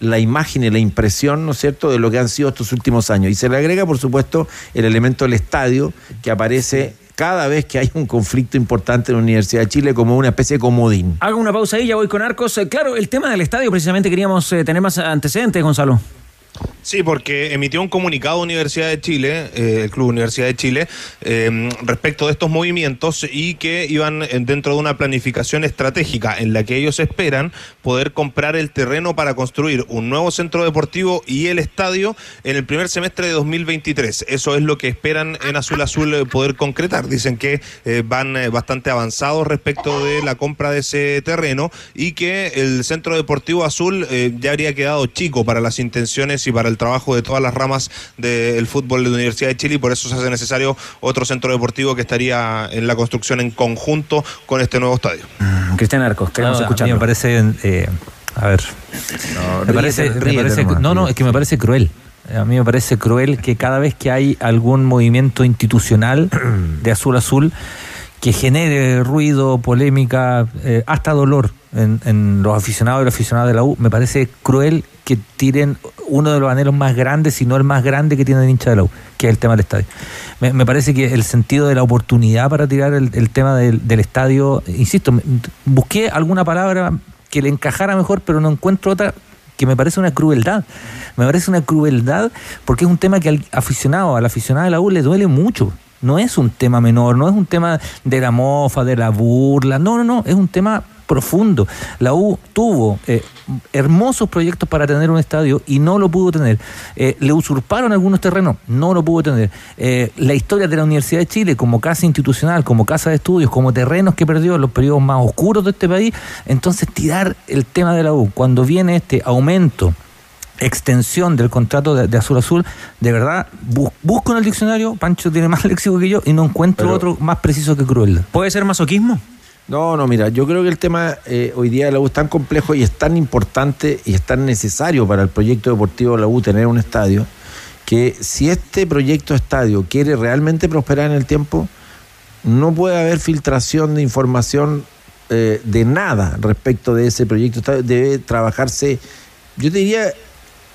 la imagen y la impresión, ¿no es cierto?, de lo que han sido estos últimos años. Y se le agrega, por supuesto, el elemento del estadio que aparece cada vez que hay un conflicto importante en la Universidad de Chile como una especie de comodín. Hago una pausa ahí, ya voy con Arcos. Eh, Claro, el tema del estadio, precisamente queríamos eh, tener más antecedentes, Gonzalo. Sí, porque emitió un comunicado Universidad de Chile, eh, el Club Universidad de Chile, eh, respecto de estos movimientos y que iban eh, dentro de una planificación estratégica en la que ellos esperan poder comprar el terreno para construir un nuevo centro deportivo y el estadio en el primer semestre de 2023. Eso es lo que esperan en Azul Azul eh, poder concretar. Dicen que van bastante avanzados respecto de la compra de ese terreno y que el centro deportivo azul ya habría quedado chico para las intenciones y para el trabajo de todas las ramas del fútbol de la Universidad de Chile y por eso se hace necesario otro centro deportivo que estaría en la construcción en conjunto con este nuevo estadio. Cristian Arcos, queremos No, a mí escucharlo. me parece. eh, a ver. me ríete, parece, me parece- nomás, no, no, es que me parece cruel. A mí me parece cruel que cada vez que hay algún movimiento institucional de azul a azul que genere ruido, polémica, eh, hasta dolor en, en los aficionados y los aficionados de la U, me parece cruel que tiren uno de los anhelos más grandes, si no el más grande que tiene el hincha de la U, que es el tema del estadio. Me, me parece que el sentido de la oportunidad para tirar el, tema del, del estadio, insisto, busqué alguna palabra que le encajara mejor, pero no encuentro otra que me parece una crueldad. Me parece una crueldad porque es un tema que al aficionado, al aficionado de la U le duele mucho. No es un tema menor, no es un tema de la mofa, de la burla, no, no, no, es un tema profundo. La U tuvo eh, hermosos proyectos para tener un estadio y no lo pudo tener. Eh, le usurparon algunos terrenos, no lo pudo tener. Eh, la historia de la Universidad de Chile como casa institucional, como casa de estudios, como terrenos que perdió en los periodos más oscuros de este país, entonces tirar el tema de la U cuando viene este aumento extensión del contrato de, de Azul Azul, de verdad, bu- busco en el diccionario, Pancho tiene más léxico que yo, y no encuentro Pero- otro más preciso que crueldad. ¿Puede ser masoquismo? No, no, mira, yo creo que el tema eh, hoy día de la U es tan complejo y es tan importante y es tan necesario para el proyecto deportivo de la U tener un estadio, que si este proyecto estadio quiere realmente prosperar en el tiempo, no puede haber filtración de información eh, de nada respecto de ese proyecto estadio. Debe trabajarse, yo te diría,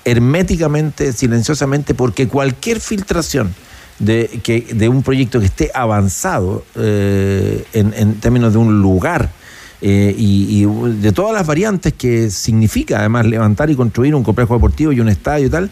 herméticamente, silenciosamente, porque cualquier filtración de, que, de un proyecto que esté avanzado eh, en, en términos de un lugar eh, y, de todas las variantes que significa además levantar y construir un complejo deportivo y un estadio y tal,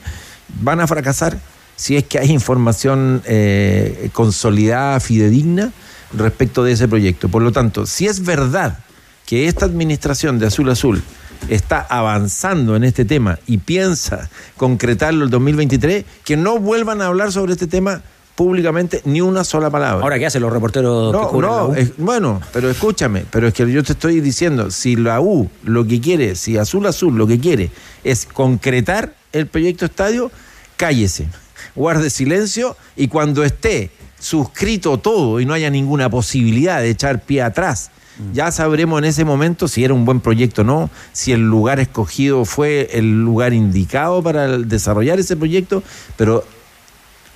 van a fracasar si es que hay información eh, consolidada, fidedigna respecto de ese proyecto. Por lo tanto, si es verdad que esta administración de Azul Azul está avanzando en este tema y piensa concretarlo el 2023, que no vuelvan a hablar sobre este tema públicamente ni una sola palabra. Ahora, ¿qué hacen los reporteros que No, la no, es- bueno, pero escúchame, pero es que yo te estoy diciendo, si la U lo que quiere, si Azul Azul lo que quiere es concretar el proyecto estadio, cállese, guarde silencio y cuando esté suscrito todo y no haya ninguna posibilidad de echar pie atrás, ya sabremos en ese momento si era un buen proyecto o no, si el lugar escogido fue el lugar indicado para desarrollar ese proyecto, pero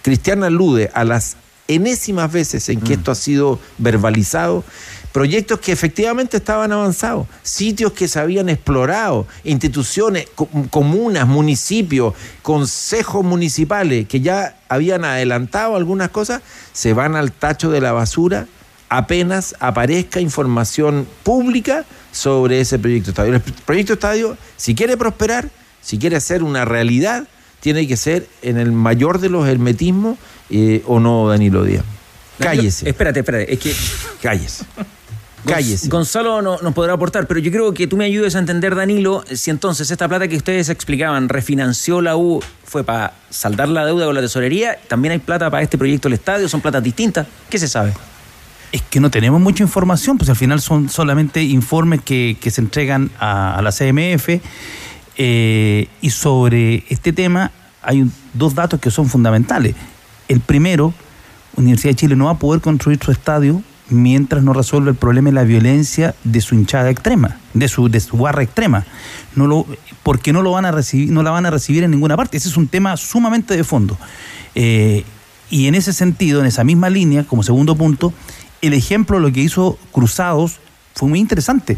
Cristian alude a las enésimas veces en que esto ha sido verbalizado, proyectos que efectivamente estaban avanzados, sitios que se habían explorado, instituciones, co- comunas, municipios, consejos municipales que ya habían adelantado algunas cosas, se van al tacho de la basura apenas aparezca información pública sobre ese proyecto estadio. El proyecto estadio, si quiere prosperar, si quiere ser una realidad, tiene que ser en el mayor de los hermetismos eh, o no, Danilo Díaz. Cállese. Espérate, espérate, es que Cállese. Cállese. Gonzalo no- nos podrá aportar, pero yo creo que tú me ayudes a entender, Danilo, si entonces esta plata que ustedes explicaban refinanció la U fue para saldar la deuda con la tesorería, también hay plata para este proyecto del estadio, son platas distintas. ¿Qué se sabe? Es que no tenemos mucha información, pues al final son solamente informes que, que se entregan a, a la CMF eh, y sobre este tema hay dos datos que son fundamentales. El primero, Universidad de Chile no va a poder construir su estadio mientras no resuelva el problema de la violencia de su hinchada extrema, de su, de su barra extrema. No lo, porque no lo van a recibir, no la van a recibir en ninguna parte. Ese es un tema sumamente de fondo. Eh, y en ese sentido, en esa misma línea, como segundo punto, el ejemplo de lo que hizo Cruzados fue muy interesante,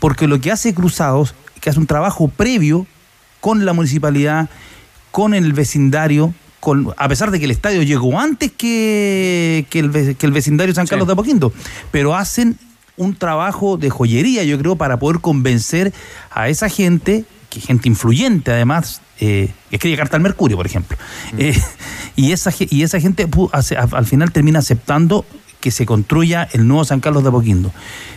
porque lo que hace Cruzados, que hace un trabajo previo con la municipalidad, con el vecindario, con, a pesar de que el estadio llegó antes que, que, el, ve- que el vecindario San Carlos de Apoquindo, pero hacen un trabajo de joyería, yo creo, para poder convencer a esa gente, que gente influyente además, eh, que escribe carta al Mercurio, por ejemplo, Eh, y, esa, y esa gente hace- al final termina aceptando que se construya el nuevo San Carlos de Apoquindo.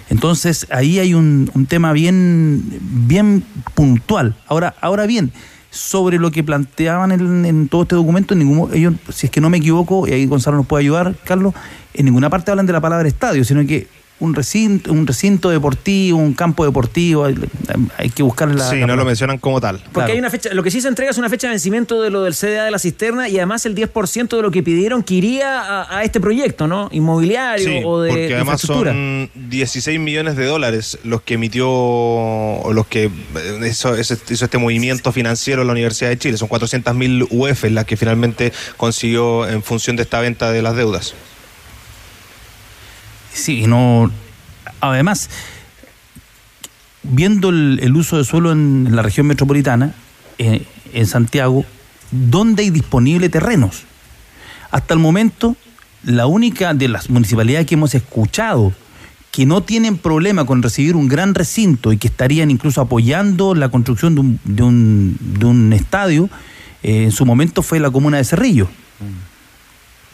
Entonces ahí hay un, tema bien, bien puntual. Ahora, ahora bien, sobre lo que planteaban en, todo este documento, en ningún, ellos, si es que no me equivoco, y ahí Gonzalo nos puede ayudar, Carlos, en ninguna parte hablan de la palabra estadio, sino que un recinto, un recinto deportivo, un campo deportivo, hay, hay que buscar la... Sí, la- no lo mencionan como tal. Porque hay una fecha, lo que sí se entrega es una fecha de vencimiento de lo del CDA de la cisterna y además el 10% de lo que pidieron que iría a, a este proyecto, ¿no? Inmobiliario Sí, o de porque además infraestructura. son 16 millones de dólares los que emitió o los que eh, hizo este movimiento financiero en la Universidad de Chile. Son 400 mil UF las que finalmente consiguió en función de esta venta de las deudas. Sí, y no. Además, viendo el, el uso de suelo en, la región metropolitana, eh, en Santiago, ¿dónde hay disponible terrenos? Hasta el momento, la única de las municipalidades que hemos escuchado que no tienen problema con recibir un gran recinto y que estarían incluso apoyando la construcción de un, de un, de un estadio, eh, en su momento fue la comuna de Cerrillo.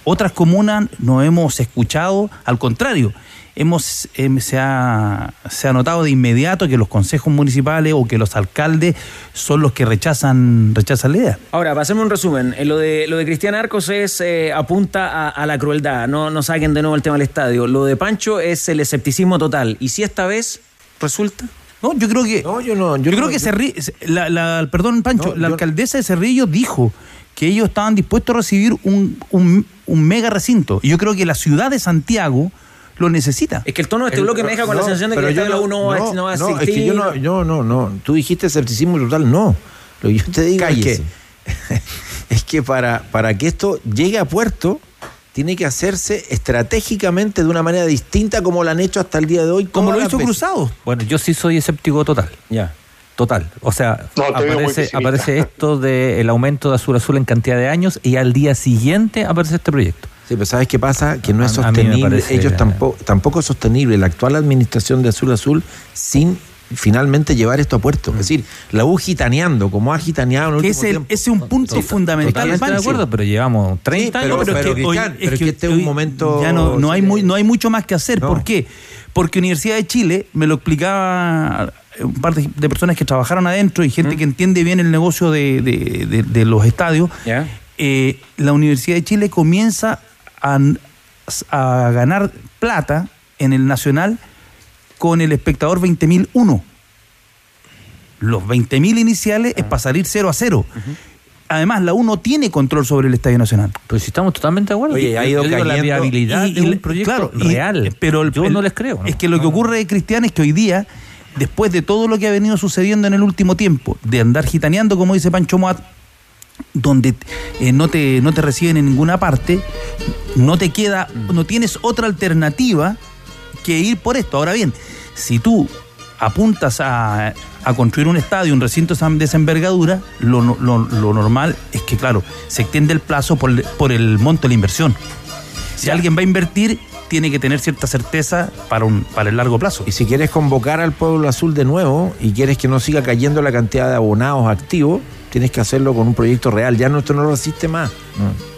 Otras comunas no hemos escuchado, al contrario, hemos, em, se, ha, se ha notado de inmediato que los consejos municipales o que los alcaldes son los que rechazan, rechazan la idea. Ahora, pasemos un resumen. Eh, Lo de, lo de Cristian Arcos es eh, apunta a, a la crueldad. No, no saquen de nuevo el tema del estadio. Lo de Pancho es el escepticismo total. ¿Y si esta vez resulta? No, yo creo que. No, yo no. Yo, creo que Cerri- la, la- perdón, Pancho, la alcaldesa de Cerrillo dijo que ellos estaban dispuestos a recibir un, un- un mega recinto. Y yo creo que la ciudad de Santiago lo necesita. Es que el tono de este bloque me deja con la sensación de que pero el yo estadio no, va a- no va a no, es que yo no, yo no, no. Tú dijiste escepticismo total, no. Lo que yo te digo es que, es que para, para que esto llegue a puerto, tiene que hacerse estratégicamente de una manera distinta como lo han hecho hasta el día de hoy. Como lo hizo. Cruzado. Bueno, yo sí soy escéptico total. Ya. Total. O sea, No, aparece, aparece esto del aumento de Azul Azul en cantidad de años y al día siguiente aparece este proyecto. Sí, pero ¿sabes qué pasa? Que no es A- a sostenible. parece- Ellos tampoco, tampoco es sostenible la actual administración de Azul Azul sin finalmente llevar esto a puerto. Es decir, la U gitaneando, como ha gitaneado en el último ese, tiempo. ese es un punto fundamental. Totalmente de acuerdo, pero llevamos 30 pero- años. pero es que hoy- pero es que este es un momento- Ya no, no, hay sí, muy, no hay mucho más que hacer. No. ¿Por qué? Porque Universidad de Chile, me lo explicaba un par de, de personas que trabajaron adentro y gente que entiende bien el negocio de, de- de- de los estadios, eh, la Universidad de Chile comienza a, a ganar plata en el Nacional con el espectador 20.001. Los 20.000 iniciales es para salir 0 a 0. Además, la U no tiene control sobre el Estadio Nacional. Si estamos totalmente de acuerdo. Oye, ha ido digo la viabilidad Y- de y- un proyecto claro, y- real. pero el- yo el- no les creo. ¿no? Es que lo que ocurre, Cristian, es que hoy día, después de todo lo que ha venido sucediendo en el último tiempo, de andar gitaneando, como dice Pancho Moat, donde eh, no, te, no te reciben en ninguna parte, no te queda, no tienes otra alternativa que ir por esto. Ahora bien, si tú apuntas a, a construir un estadio, un recinto de esa envergadura, lo, lo- lo normal es que, claro, se extiende el plazo por, por el monto de la inversión. Si alguien va a invertir, tiene que tener cierta certeza para, un, para el largo plazo. Y si quieres convocar al pueblo azul de nuevo y quieres que no siga cayendo la cantidad de abonados activos, tienes que hacerlo con un proyecto real. Ya no, esto no lo resiste más.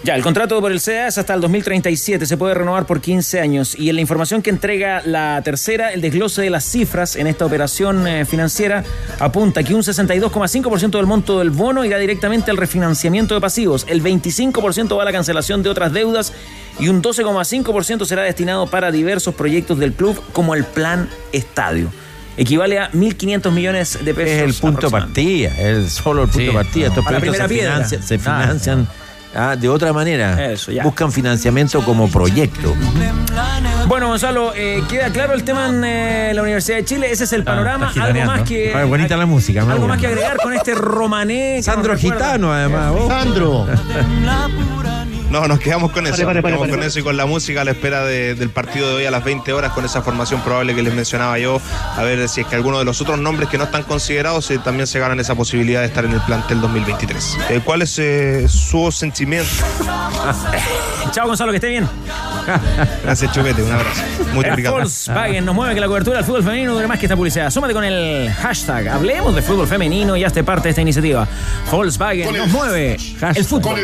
Ya, el contrato por el CDA es hasta el 2037, se puede renovar por 15 años. Y en la información que entrega la tercera, el desglose de las cifras en esta operación eh, financiera apunta que un 62,5% del monto del bono irá directamente al refinanciamiento de pasivos, el 25% va a la cancelación de otras deudas y un 12,5% será destinado para diversos proyectos del club como el Plan Estadio. Equivale a 1.500 millones de pesos. Es el punto de partida, es solo el punto Sí, partida. Estos proyectos se primera piedra. financian, se financian ah, de otra manera. Eso, ya. Buscan financiamiento como proyecto. Bueno, Gonzalo, eh, queda claro el tema en eh, la Universidad de Chile. Ese es el panorama. está algo más que. Ay, bonita la música, Algo más que agregar con este romané. Sandro Gitano, además. oh. Sandro. No, nos quedamos con eso. Nos quedamos con eso y con la música a la espera de- del partido de hoy a las 20 horas con esa formación probable que les mencionaba yo. A ver si es que alguno de los otros nombres que no están considerados eh, también se ganan esa posibilidad de estar en el plantel 2023. Eh, ¿Cuál es eh, su sentimiento? Chao, Gonzalo, que esté bien. Gracias, Chupete. Un abrazo. Muy El obrigado. Volkswagen nos mueve que la cobertura del fútbol femenino dure más que esta publicidad. Súmate con el hashtag Hablemos de fútbol femenino y hazte parte de esta iniciativa. Volkswagen nos mueve el fútbol.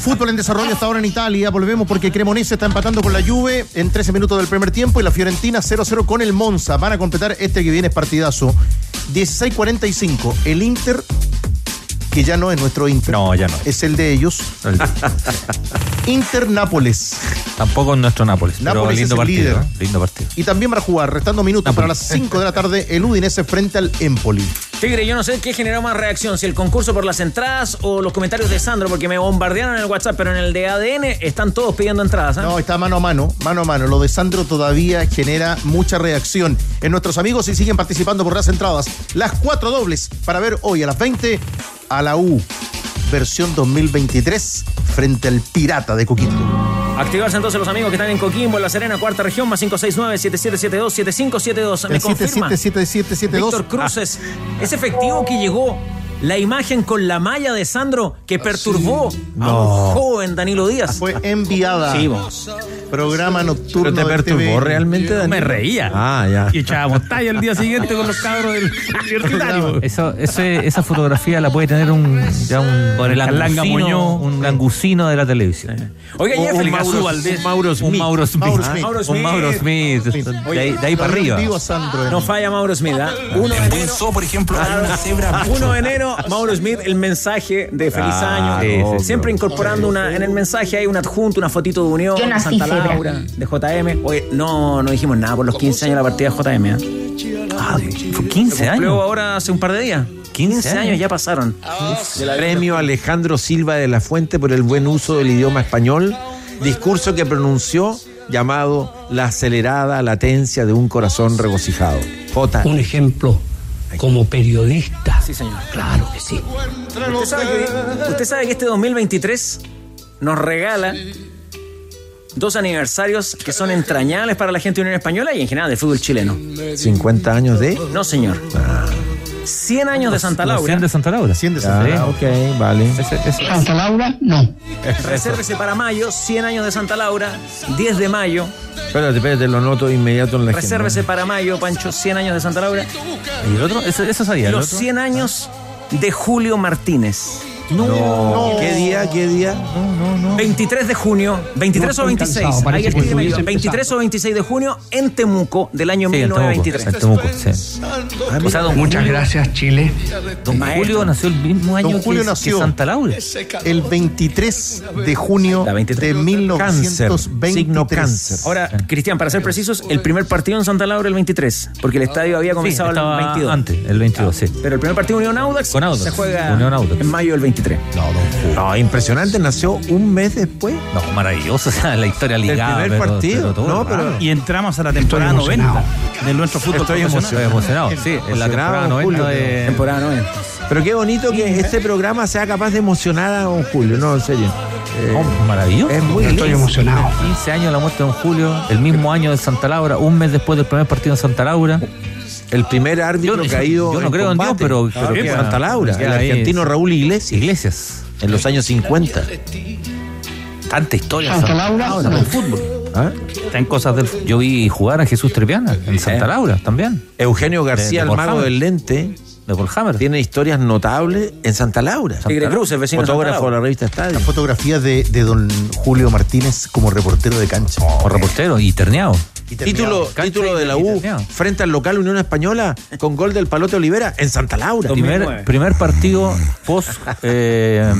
Fútbol en desarrollo hasta ahora en Italia. Volvemos porque Cremonese está empatando con la Juve en 13 minutos del primer tiempo y la Fiorentina 0-0 con el Monza. Van a completar este que viene es partidazo. 16-45. El Inter, que ya no es nuestro Inter. No, ya no. Es el de ellos. Inter Nápoles. Tampoco en nuestro Nápoles. pero Nápoles lindo es el partido. líder. ¿eh? Lindo partido. Y también van a jugar, restando minutos para las 5 de la tarde, el Udinese frente al Empoli. Tigre, yo no sé qué generó más reacción, si el concurso por las entradas o los comentarios de Sandro, porque me bombardearon en el WhatsApp, pero en el de ADN están todos pidiendo entradas. ¿ah? No, está mano a mano, mano a mano. Lo de Sandro todavía genera mucha reacción en nuestros amigos y siguen participando por las entradas. Las cuatro dobles para ver hoy a las 20 a la U, versión 2023, frente al Pirata de Coquimbo. Activarse entonces los amigos que están en Coquimbo, en La Serena, cuarta región, más 569-7772-7572. Me confirma. 777772. Víctor Cruces, es efectivo que llegó la imagen con la malla de Sandro que perturbó a No. un joven Danilo Díaz. Fue enviada. Sí. Programa nocturno. ¿Pero te perturbó TV. realmente, Daniel? Me reía. Ah, ya. Y echábamos talla el día siguiente con los cabros del universitario. Eso, ese- esa fotografía la puede tener un, ya un, Con el Muñoz. un langusino de la televisión. Oiga, O- Jeffrey un Mauro, Gazú un Mauro Smith. Un Mauro Smith. Mauro Smith. Mauro Un Smith. Mauro Smith. De ahí, de ahí para arriba. No falla Mauro Smith, ¿ah? Uno de enero, por ejemplo, hay una cebra 1 de enero, Mauro Smith, el mensaje de feliz Ah, año. obvio. Siempre incorporando una, en el mensaje hay un adjunto, una fotito de unión, Yo nací Santa. Laura, de JM. Oye, no, no dijimos nada por los 15 años de la partida de JM. ¿ah? Fue 15 años. Luego ahora hace un par de días. 15, años. años. ya pasaron. Premio Alejandro Silva de la Fuente por el buen uso del idioma español. Discurso que pronunció llamado La acelerada latencia de un corazón regocijado. J. Un ejemplo como periodista. Sí, señor. Claro que sí. ¿Usted sabe que, usted sabe que este 2023 nos regala dos aniversarios que son entrañables para la gente de Unión Española y en general del fútbol chileno. 50 años de. No, señor. 100 años de Santa Laura. 100 de Santa Laura. 100 de Santa Laura. ok, vale. Santa Laura, no. Resérvese para mayo, 100 años de Santa Laura, 10 de mayo. Espérate, espérate, lo noto inmediato en la agenda. Resérvese para mayo, Pancho, 100 años de Santa Laura. ¿Y el otro? Eso, eso sabía. ¿el Los otro? 100 años de Julio Martínez. No. ¿Qué día? ¿Qué día? 23 de junio, 23 No o estoy 26, cansado, ahí estuviese 23 o 26 de junio en Temuco del año Sí, en Temuco. 1923. En Temuco, sí. O sea, don Muchas Julio- gracias, Chile. Don Julio nació el mismo año Don Julio que, nació. que Santa Laura. El 23 de junio La 23. de Cáncer, 1923. signo cáncer. Ahora, Cristian, para ser precisos, el primer partido en Santa Laura el 23, porque el estadio había Sí, comenzado estaba el 22. antes, el 22, sí. Pero el primer partido Unión Audax, Con Audax. se juega Unión Audax. en mayo del 23. No, impresionante, nació un mes después. No, maravilloso, o sea, la historia ligada. primer pero- partido, pero todo no, pero- Y entramos a la temporada Estoy 90 de nuestro fútbol Estoy. Estoy emocionado, sí, en la Emocionado, temporada 90 Julio. de... Temporada 90. Pero qué bonito que este programa sea capaz de emocionar a don Julio, no, en serio. Eh, Oh, maravilloso. es muy Estoy lindo. emocionado. 15 años de la muerte de don Julio, el mismo año de Santa Laura, un mes después del primer partido en Santa Laura. El primer árbitro Yo- caído. yo no en creo en Dios, pero- Ah, pero en queda- Santa Laura, el argentino. Raúl Iglesias, Iglesias. en los años 50. Tanta historia. Santa Santa Laura, Laura, del fútbol. ¿Ah? Está en cosas del Yo vi jugar a Jesús Treviana en Santa Laura también. Eugenio García, De- de el mago Hammer. del lente, De Paul Hammer. tiene historias notables en Santa Laura. Tigre Cruz, el vecino de Santa Fotógrafo de Laura. la revista Estadio. La fotografía de, de don Julio Martínez como reportero de cancha. Como reportero y terneado. Y. Título, título de la U frente al local Unión Española con gol del Palote Olivera en Santa Laura. 2009. Primer, primer partido post eh,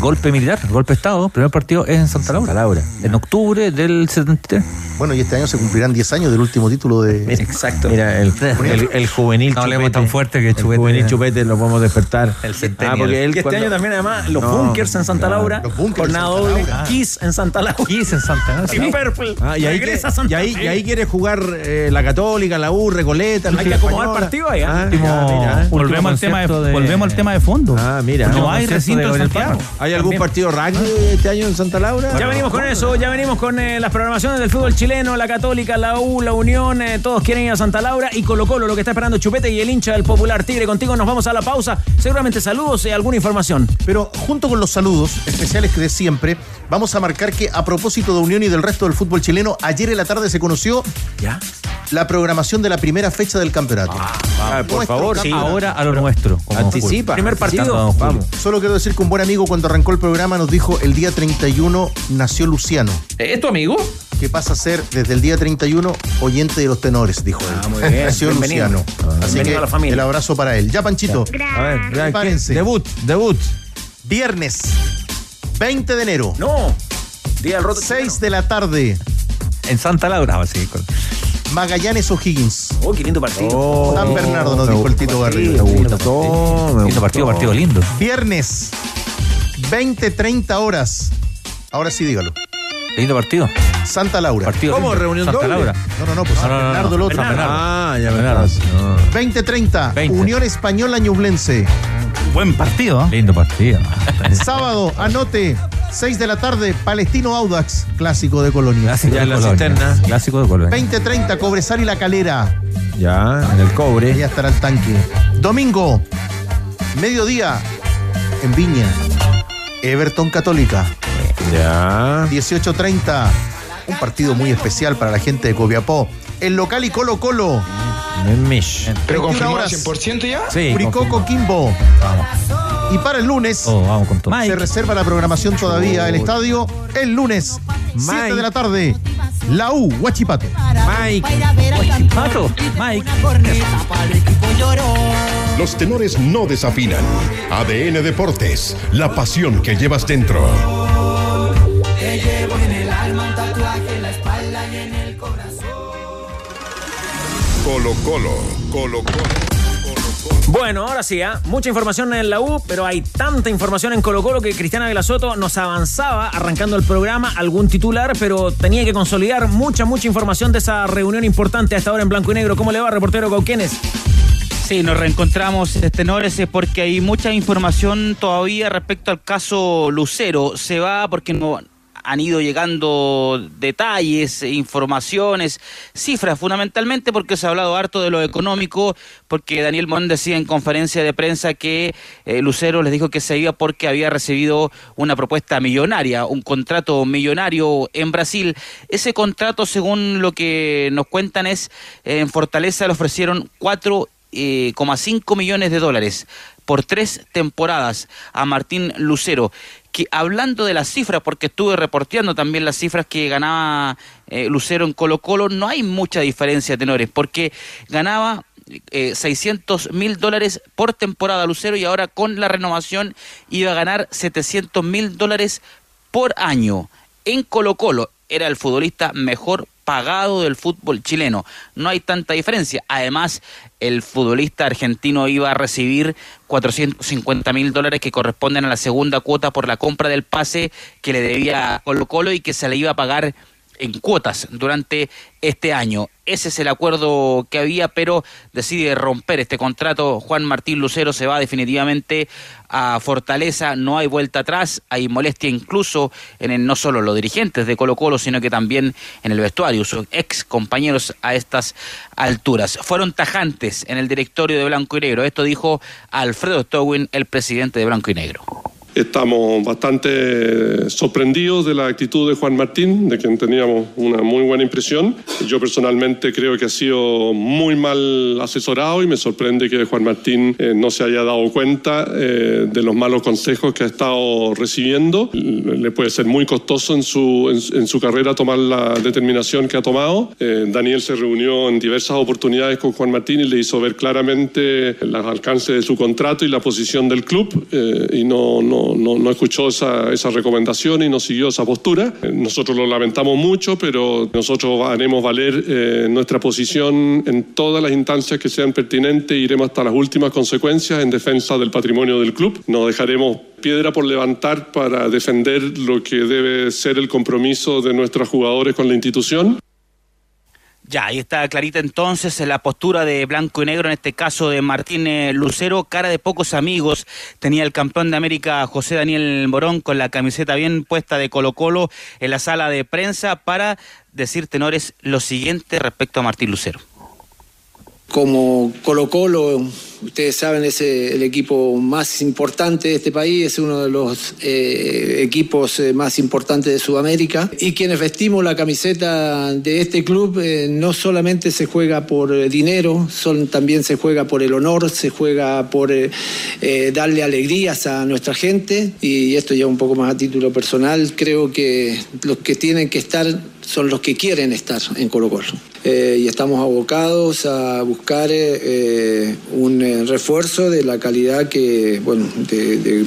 golpe militar, golpe Estado. Primer partido es en Santa Laura. Laura. En octubre del 73. Bueno, y este año se cumplirán 10 años del último título de. Exacto. Mira, el, el, el juvenil No hablemos chupete. tan fuerte que El Chupete- juvenil chupete lo podemos despertar. El centennial. Ah, porque él Y este cuando- año también, además, los No, bunkers en Santa. Laura. Los bunkers jornada Santa doble. Laura. Kiss en Santa Laura. Kiss en Santa Laura. Y Purple. Ah, y ahí, regresa que- Santa y ahí, y Laura. ahí quiere jugar eh, la Católica, la U, Recoleta. Hay que acomodar partido ahí, ¿ah? Ah, Último- mira, mira. Volvemos al, tema de, volvemos al tema de fondo. Ah, mira. No hay recinto de en Santiago. ¿Hay algún También. partido rugby este año en Santa Laura? Ya venimos con eso, ya venimos con eh, las programaciones del fútbol chileno, la Católica, la U, la Unión, eh, todos quieren ir a Santa Laura y Colo Colo, lo que está esperando Chupete y el hincha del Popular Tigre. Contigo nos vamos a la pausa, seguramente saludos y alguna información. Pero junto con los saludos especiales que de siempre, vamos a marcar que a propósito de Unión y del resto del fútbol chileno, ayer en la tarde se conoció ¿Ya? la programación de la primera fecha del campeonato. Ah, por Nuestro favor, campeonato. Ahora a lo nuestro. Anticipa. Primer partido. Vamos, Vamos. Solo quiero decir que un buen amigo cuando arrancó el programa nos dijo el día 31 nació Luciano, ¿Es tu amigo? que pasa a ser desde el día 31 oyente de los tenores, dijo él. Ah, muy bien. Nació Bienvenido. Luciano. Así Bienvenido que a la familia. el abrazo para él. Ya, Panchito. A ver, ya, ¿qué? Prepárense. Debut, debut. Viernes 20 de enero, No. Día del roto. 6 de la tarde, En Santa Laura, sí. con- Magallanes O'Higgins. Oh, qué lindo partido. San Bernardo nos dijo el Tito Garrido. Me gustó, me Lindo partido, gustó. partido lindo. Viernes 20, 30 horas. Ahora sí, dígalo. Lindo partido. Santa Laura. Partido ¿Cómo? lindo. ¿Reunión Santa doble? Laura. No, no, no, pues San no, no, Bernardo no. el otro. Bernardo. Ah, ya me Bernardo. estás. no. 20, 30. 20. Unión Española Ñublense. Buen partido. ¿eh? Lindo partido. Sábado, anote, 6 de la tarde, Palestino Audax, clásico de Colonia. Clásico Ya de en la Colonia. cisterna. Clásico de Colonia. 20-30, Cobresal y La Calera. Ya, en el cobre. Ya estará el tanque. Domingo, mediodía, en Viña. Everton Católica. Ya. 18-30, un partido muy especial para la gente de Copiapó. El local y Colo Colo. En Mish. Pero confirmado al 100% ya? Sí. Curicó confirmado. Y para el lunes, Oh, vamos con todo. se reserva la programación todavía del estadio. El lunes, 7 Mike. de la tarde, la U, Huachipato. Mike. Pato, Mike. Los tenores no desafinan. ADN Deportes, la pasión que llevas dentro. Te llevo en el alma un tatuaje en la espalda y en el corazón. Colo Colo, Colo Colo. Bueno, ahora sí, ¿ah? mucha información en la U, pero hay tanta información en Colo Colo que Cristiana Velasoto nos avanzaba arrancando el programa, algún titular, pero tenía que consolidar mucha, mucha información de esa reunión importante hasta ahora en blanco y negro. ¿Cómo le va, reportero Cauquenes? Sí, nos reencontramos, tenores, porque hay mucha información todavía respecto al caso Lucero. Se va porque no han ido llegando detalles, informaciones, cifras fundamentalmente porque se ha hablado harto de lo económico, porque Daniel Morón decía en conferencia de prensa que eh, Lucero les dijo que se iba porque había recibido una propuesta millonaria, un contrato millonario en Brasil. Ese contrato, según lo que nos cuentan, es en Fortaleza le ofrecieron 4,5 millones de dólares por tres temporadas a Martín Lucero que hablando de las cifras, porque estuve reporteando también las cifras que ganaba eh, Lucero en Colo Colo, no hay mucha diferencia, tenores, porque ganaba eh, 600 mil dólares por temporada Lucero y ahora con la renovación iba a ganar 700 mil dólares por año. En Colo Colo era el futbolista mejor pagado del fútbol chileno. No hay tanta diferencia. Además, el futbolista argentino iba a recibir 450 mil dólares que corresponden a la segunda cuota por la compra del pase que le debía Colo Colo y que se le iba a pagar en cuotas durante este año. Ese es el acuerdo que había, pero decide romper este contrato. Juan Martín Lucero se va definitivamente a Fortaleza, no hay vuelta atrás, hay molestia incluso en el, no solo los dirigentes de Colo Colo, sino que también en el vestuario, sus ex compañeros a estas alturas. Fueron tajantes en el directorio de Blanco y Negro. Esto dijo Alfredo Stowin, el presidente de Blanco y Negro. Estamos bastante sorprendidos de la actitud de Juan Martín, de quien teníamos una muy buena impresión. Yo personalmente creo que ha sido muy mal asesorado y me sorprende que Juan Martín eh, no se haya dado cuenta eh, de los malos consejos que ha estado recibiendo. Le puede ser muy costoso en su, en, en su carrera tomar la determinación que ha tomado. Eh, Daniel se reunió en diversas oportunidades con Juan Martín y le hizo ver claramente los alcances de su contrato y la posición del club eh, y no, no no, escuchó esa, esa, recomendación y no siguió esa postura. Nosotros lo lamentamos mucho, pero nosotros haremos valer eh, nuestra posición en todas las instancias que sean pertinentes iremos hasta las últimas consecuencias en defensa del patrimonio del club. No dejaremos piedra por levantar para defender lo que debe ser el compromiso de nuestros jugadores con la institución. Ya, ahí está clarita entonces la postura de blanco y negro, en este caso de Martín Lucero, cara de pocos amigos. Tenía el campeón de América José Daniel Morón con la camiseta bien puesta de Colo Colo en la sala de prensa para decir tenores lo siguiente respecto a Martín Lucero. Como Colo Colo, ustedes saben, es el equipo más importante de este país, es uno de los eh, equipos eh, más importantes de Sudamérica. Y quienes vestimos la camiseta de este club eh, no solamente se juega por dinero, son, también se juega por el honor, se juega por eh, darle alegrías a nuestra gente. Y esto ya un poco más a título personal, creo que los que tienen que estar son los que quieren estar en Colo Colo. Eh, y estamos abocados a buscar eh, un eh, refuerzo de la calidad que, bueno, de, de,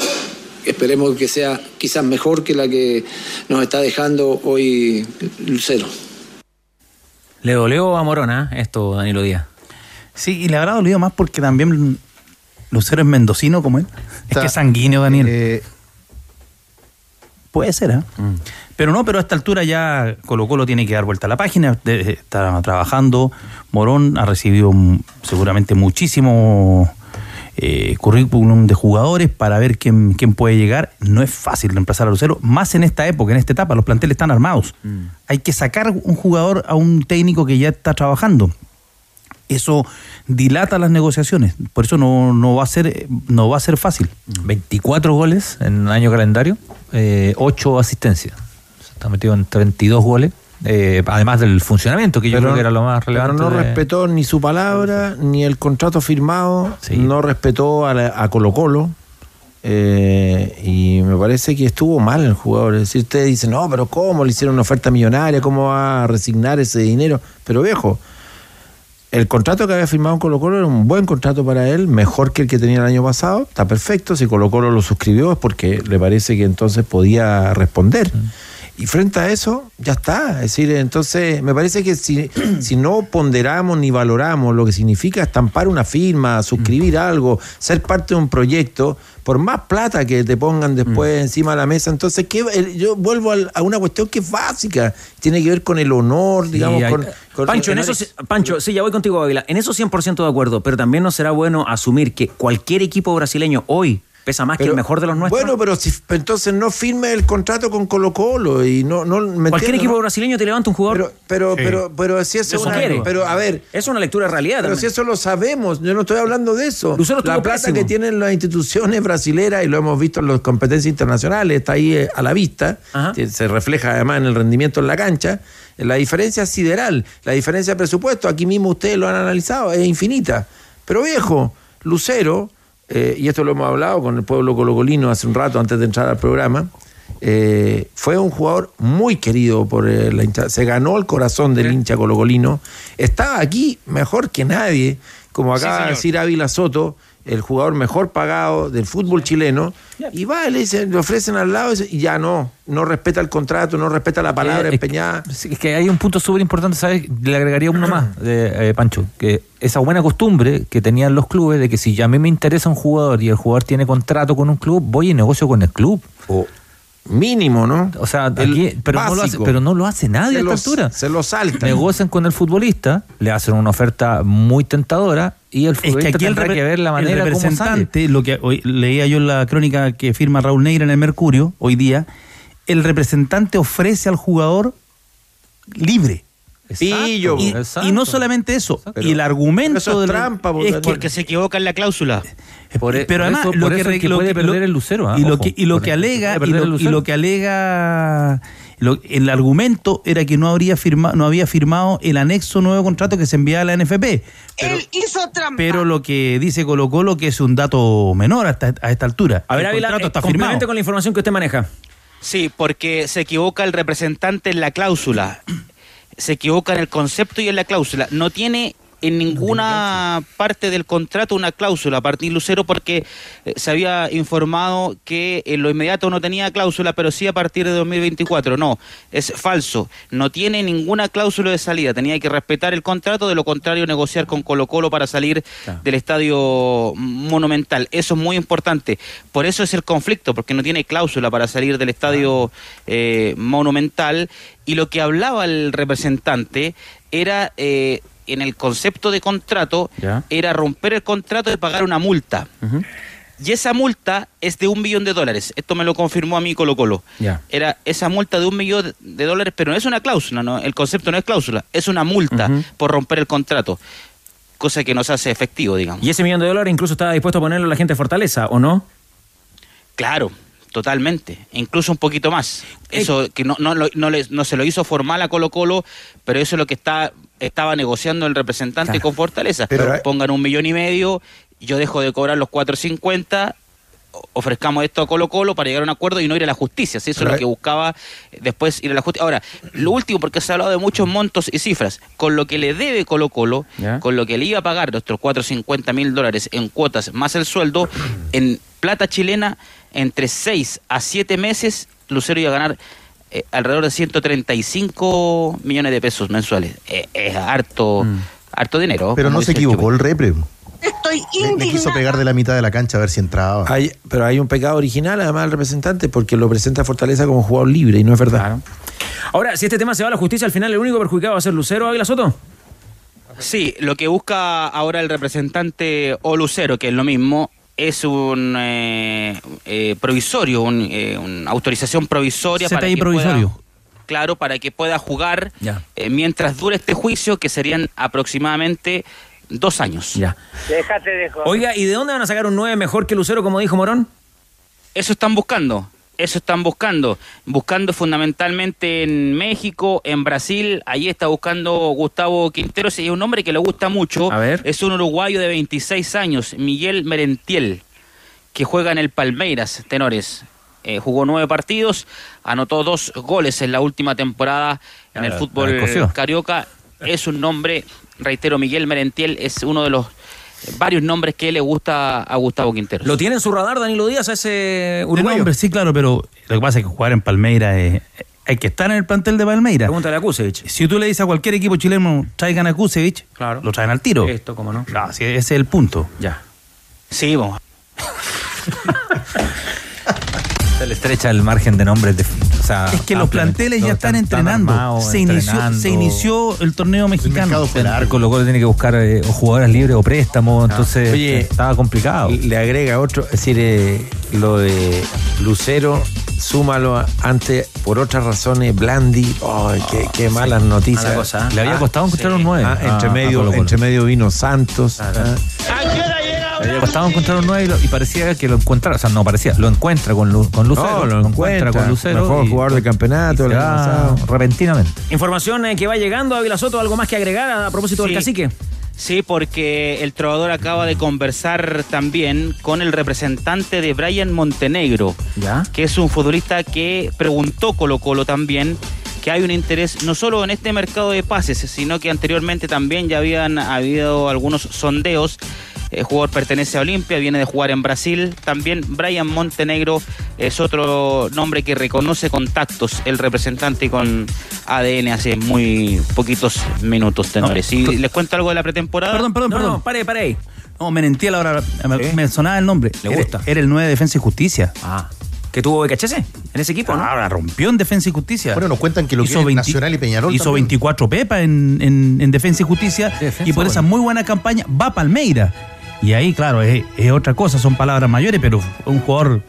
esperemos que sea quizás mejor que la que nos está dejando hoy Lucero. Le dolió a Morona esto, Danilo Díaz. Sí, y le habrá dolido más porque también Lucero es mendocino como él. Es que es sanguíneo, Daniel. Eh, Puede ser, ¿eh? Mm. Pero no, pero a esta altura ya Colo Colo tiene que dar vuelta a la página, está trabajando, Morón ha recibido seguramente muchísimo eh, currículum de jugadores para ver quién, quién puede llegar. No es fácil reemplazar a Lucero, más en esta época, en esta etapa, los planteles están armados. Mm. Hay que sacar un jugador a un técnico que ya está trabajando. Eso dilata las negociaciones, por eso no, no, va, a ser, no va a ser fácil. 24 goles en año calendario, eh, 8 asistencias está metido en 32 goles. Eh, además del funcionamiento, que yo pero, creo que era lo más relevante. Pero no de... respetó ni su palabra, ni el contrato firmado, sí. no respetó a, la, a Colo Colo. Eh, y me parece que estuvo mal el jugador. Es decir, ustedes dicen, no, pero ¿cómo le hicieron una oferta millonaria? ¿Cómo va a resignar ese dinero? Pero viejo, el contrato que había firmado en Colo Colo era un buen contrato para él, mejor que el que tenía el año pasado. Está perfecto. Si Colo Colo lo suscribió es porque le parece que entonces podía responder. Mm Y frente a eso, ya está. Es decir, entonces, me parece que si, si no ponderamos ni valoramos lo que significa estampar una firma, suscribir Mm. algo, ser parte de un proyecto, por más plata que te pongan después Mm. encima de la mesa, entonces ¿qué? Yo vuelvo a una cuestión que es básica, tiene que ver con el honor, digamos, hay- con, con- Pancho, en eso, Pancho, sí, ya voy contigo, Ávila. En eso 100% de acuerdo, pero también no será bueno asumir que cualquier equipo brasileño hoy pesa más que el mejor de los nuestros. Bueno, pero si entonces no firme el contrato con Colo Colo y no, no ¿me Cualquier equipo no? brasileño te levanta un jugador. Pero, pero, pero si eso, Eso es una- quiere. pero a ver, es una lectura de realidad. Pero también. si eso lo sabemos, yo no estoy hablando de eso. Lucero la plata pésimo. que tienen las instituciones brasileras, y lo hemos visto en las competencias internacionales, está ahí eh, a la vista, se refleja además en el rendimiento en la cancha. La diferencia es sideral, la diferencia de presupuesto, aquí mismo ustedes lo han analizado, es infinita. Pero viejo, Lucero, eh, y esto lo hemos hablado con el pueblo colocolino hace un rato antes de entrar al programa, eh, fue un jugador muy querido por eh, la hincha, se ganó el corazón del hincha colocolino, estaba aquí mejor que nadie, como Sí, acaba de señor. decir Ávila Soto, el jugador mejor pagado del fútbol chileno, y va, le, dicen, le ofrecen al lado y ya no, no respeta el contrato, no respeta la palabra Eh, es- empeñada. Es que hay un punto súper importante, ¿sabes? Le agregaría uno más, de, eh, Pancho, que esa buena costumbre que tenían los clubes de que si a mí me interesa un jugador y el jugador tiene contrato con un club, voy y negocio con el club. O mínimo, ¿no? O sea, El aquí- pero, no lo hace, pero no lo hace nadie Se a esta los- altura. Se lo saltan. Negocian con el futbolista, le hacen una oferta muy tentadora y el Es que futbolista aquí el, tendrá que ver la el manera como sale. representante, lo que hoy leía yo en la crónica que firma Raúl Negra en el Mercurio hoy día, el representante ofrece al jugador libre. Pillo, y, exacto. y no solamente eso, Pero- y el argumento pero eso es del- trampa, es porque- que- Porque se equivoca en la cláusula. Por pero por además eso- lo por que, eso es re- que lo puede que- perder lo- el Lucero, ah, y lo ojo, que y lo por que eso alega y lo, y Lucero. lo que alega lo- el argumento era que no habría firma, no había firmado el anexo nuevo contrato que se enviaba a la NFP pero, Él hizo trampa. pero lo que dice Colo Colo que es un dato menor hasta, a esta altura A ver, el Ávila, contrato eh, está firmado con la información que usted maneja. Sí, porque se equivoca el representante en la cláusula. Se equivoca en el concepto y en la cláusula. No tiene en ninguna parte del contrato una cláusula, Martín Lucero, porque eh, se había informado que en lo inmediato no tenía cláusula, pero sí a partir de 2024. No, es falso. No tiene ninguna cláusula de salida. Tenía que respetar el contrato, de lo contrario negociar con Colo Colo para salir del estadio monumental. Eso es muy importante. Por eso es el conflicto, porque no tiene cláusula para salir del estadio eh, monumental. Y lo que hablaba el representante era... eh, en el concepto de contrato Ya. era romper el contrato y pagar una multa. Y esa multa es de un millón de dólares. Esto me lo confirmó a mí Colo Colo. Era esa multa de un millón de dólares, pero no es una cláusula, ¿no? el concepto no es cláusula, es una multa por romper el contrato. Cosa que nos hace efectivo, digamos. Y ese millón de dólares incluso estaba dispuesto a ponerlo la gente de Fortaleza, ¿o no? Claro, totalmente. Incluso un poquito más. Eso que no, no, no, no se lo hizo formal a Colo Colo, pero eso es lo que está, estaba negociando el representante Claro. con Fortaleza. Pero- Pongan un millón y medio, yo dejo de cobrar los 4.50, o- ofrezcamos esto a Colo Colo para llegar a un acuerdo y no ir a la justicia. ¿sí? Eso es lo que buscaba después ir a la justicia. Ahora, lo último, porque se ha hablado de muchos montos y cifras, con lo que le debe Colo Colo, con lo que le iba a pagar nuestros 450 mil dólares en cuotas más el sueldo, en plata chilena, entre 6 a 7 meses, Lucero iba a ganar eh, alrededor de 135 millones de pesos mensuales. Eh, es harto, harto dinero. Pero no se equivocó el repre. Estoy Le, le quiso indignada. pegar de la mitad de la cancha a ver si entraba. Hay, pero hay un pecado original además del representante porque lo presenta Fortaleza como jugador libre y no es verdad. Ahora, si este tema se va a la justicia, al final el único perjudicado va a ser Lucero Ávila Soto. Sí, lo que busca ahora el representante o Lucero, que es lo mismo, es un eh, eh, provisorio, un, eh, una autorización provisoria para CTI que provisorio. pueda, claro, para que pueda jugar Ya. eh, mientras dure este juicio, que serían aproximadamente dos años. Ya. Déjate de joder. Oiga, ¿y de dónde van a sacar un 9 mejor que Lucero, como dijo Morón? Eso están buscando. Eso están buscando. Buscando fundamentalmente en México, en Brasil. Ahí está buscando Gustavo Quinteros. Y es un hombre que le gusta mucho. A ver. Es un uruguayo de 26 años, Miguel Merentiel, que juega en el Palmeiras, tenores. Eh, jugó nueve partidos, anotó dos goles en la última temporada en el fútbol carioca. Es un nombre, reitero, Miguel Merentiel es uno de los varios nombres que le gusta a Gustavo Quinteros. ¿Lo tiene en su radar Danilo Díaz a ese uruguayo? nombre, sí, claro, pero lo que pasa es que jugar en Palmeiras es, hay que estar en el plantel de Palmeiras. Pregúntale a Kusevich. Si tú le dices a cualquier equipo chileno, traigan a Kusevich, Claro. lo traen al tiro. Esto, cómo no. Claro, sí, ese es el punto. Ya. Sí, vamos. Se le estrecha el margen de nombres. De, o sea, Es que los planteles ya están entrenando. armados, se, inició, entrenando. se inició el torneo mexicano. El Colo Colo tiene que buscar eh, o jugadores libres o préstamos, entonces Oye, estaba complicado. Le agrega otro, es decir, eh, lo de Lucero, súmalo antes por otras razones, Blandi, ay, qué, qué malas noticias. mala cosa, ¿eh? Le había costado encontrar un nueve Ah, a- entre, medio, entre medio vino Santos. ah. Costado encontrar un 9 y, parecía que lo encuentra, o sea, no parecía, lo encuentra con, Lu- con Lucero. No, lo encuentra, con Lucero. mejor y- jugador de campeonato y el se año va pasado. repentinamente. Información eh, que va llegando a Vila Soto, algo más que agregar a propósito del cacique. Sí, porque el trovador acaba de conversar también con el representante de Brian Montenegro, ¿Ya? que es un futbolista que preguntó Colo Colo también que hay un interés no solo en este mercado de pases, sino que anteriormente también ya habían habido algunos sondeos. El jugador pertenece a Olimpia, viene de jugar en Brasil. También Brian Montenegro es otro nombre que reconoce contactos, el representante con ADN hace muy poquitos minutos, tenores. No, y les cuento algo de la pretemporada. Perdón, perdón, No, perdón. no, pare, pare. No, Menentiel ahora me, me sonaba el nombre. Le Era- gusta. Era, el 9 de Defensa y Justicia. Ah. ¿Que tuvo BKHC en ese equipo, no? Ahora rompió en Defensa y Justicia. Bueno, nos cuentan que lo quieren Nacional y Peñarol Hizo también. 24 pepas en, en- en Defensa y Justicia. y por esa muy buena campaña va a Palmeira. Y ahí, claro, es, es otra cosa, son palabras mayores, pero un jugador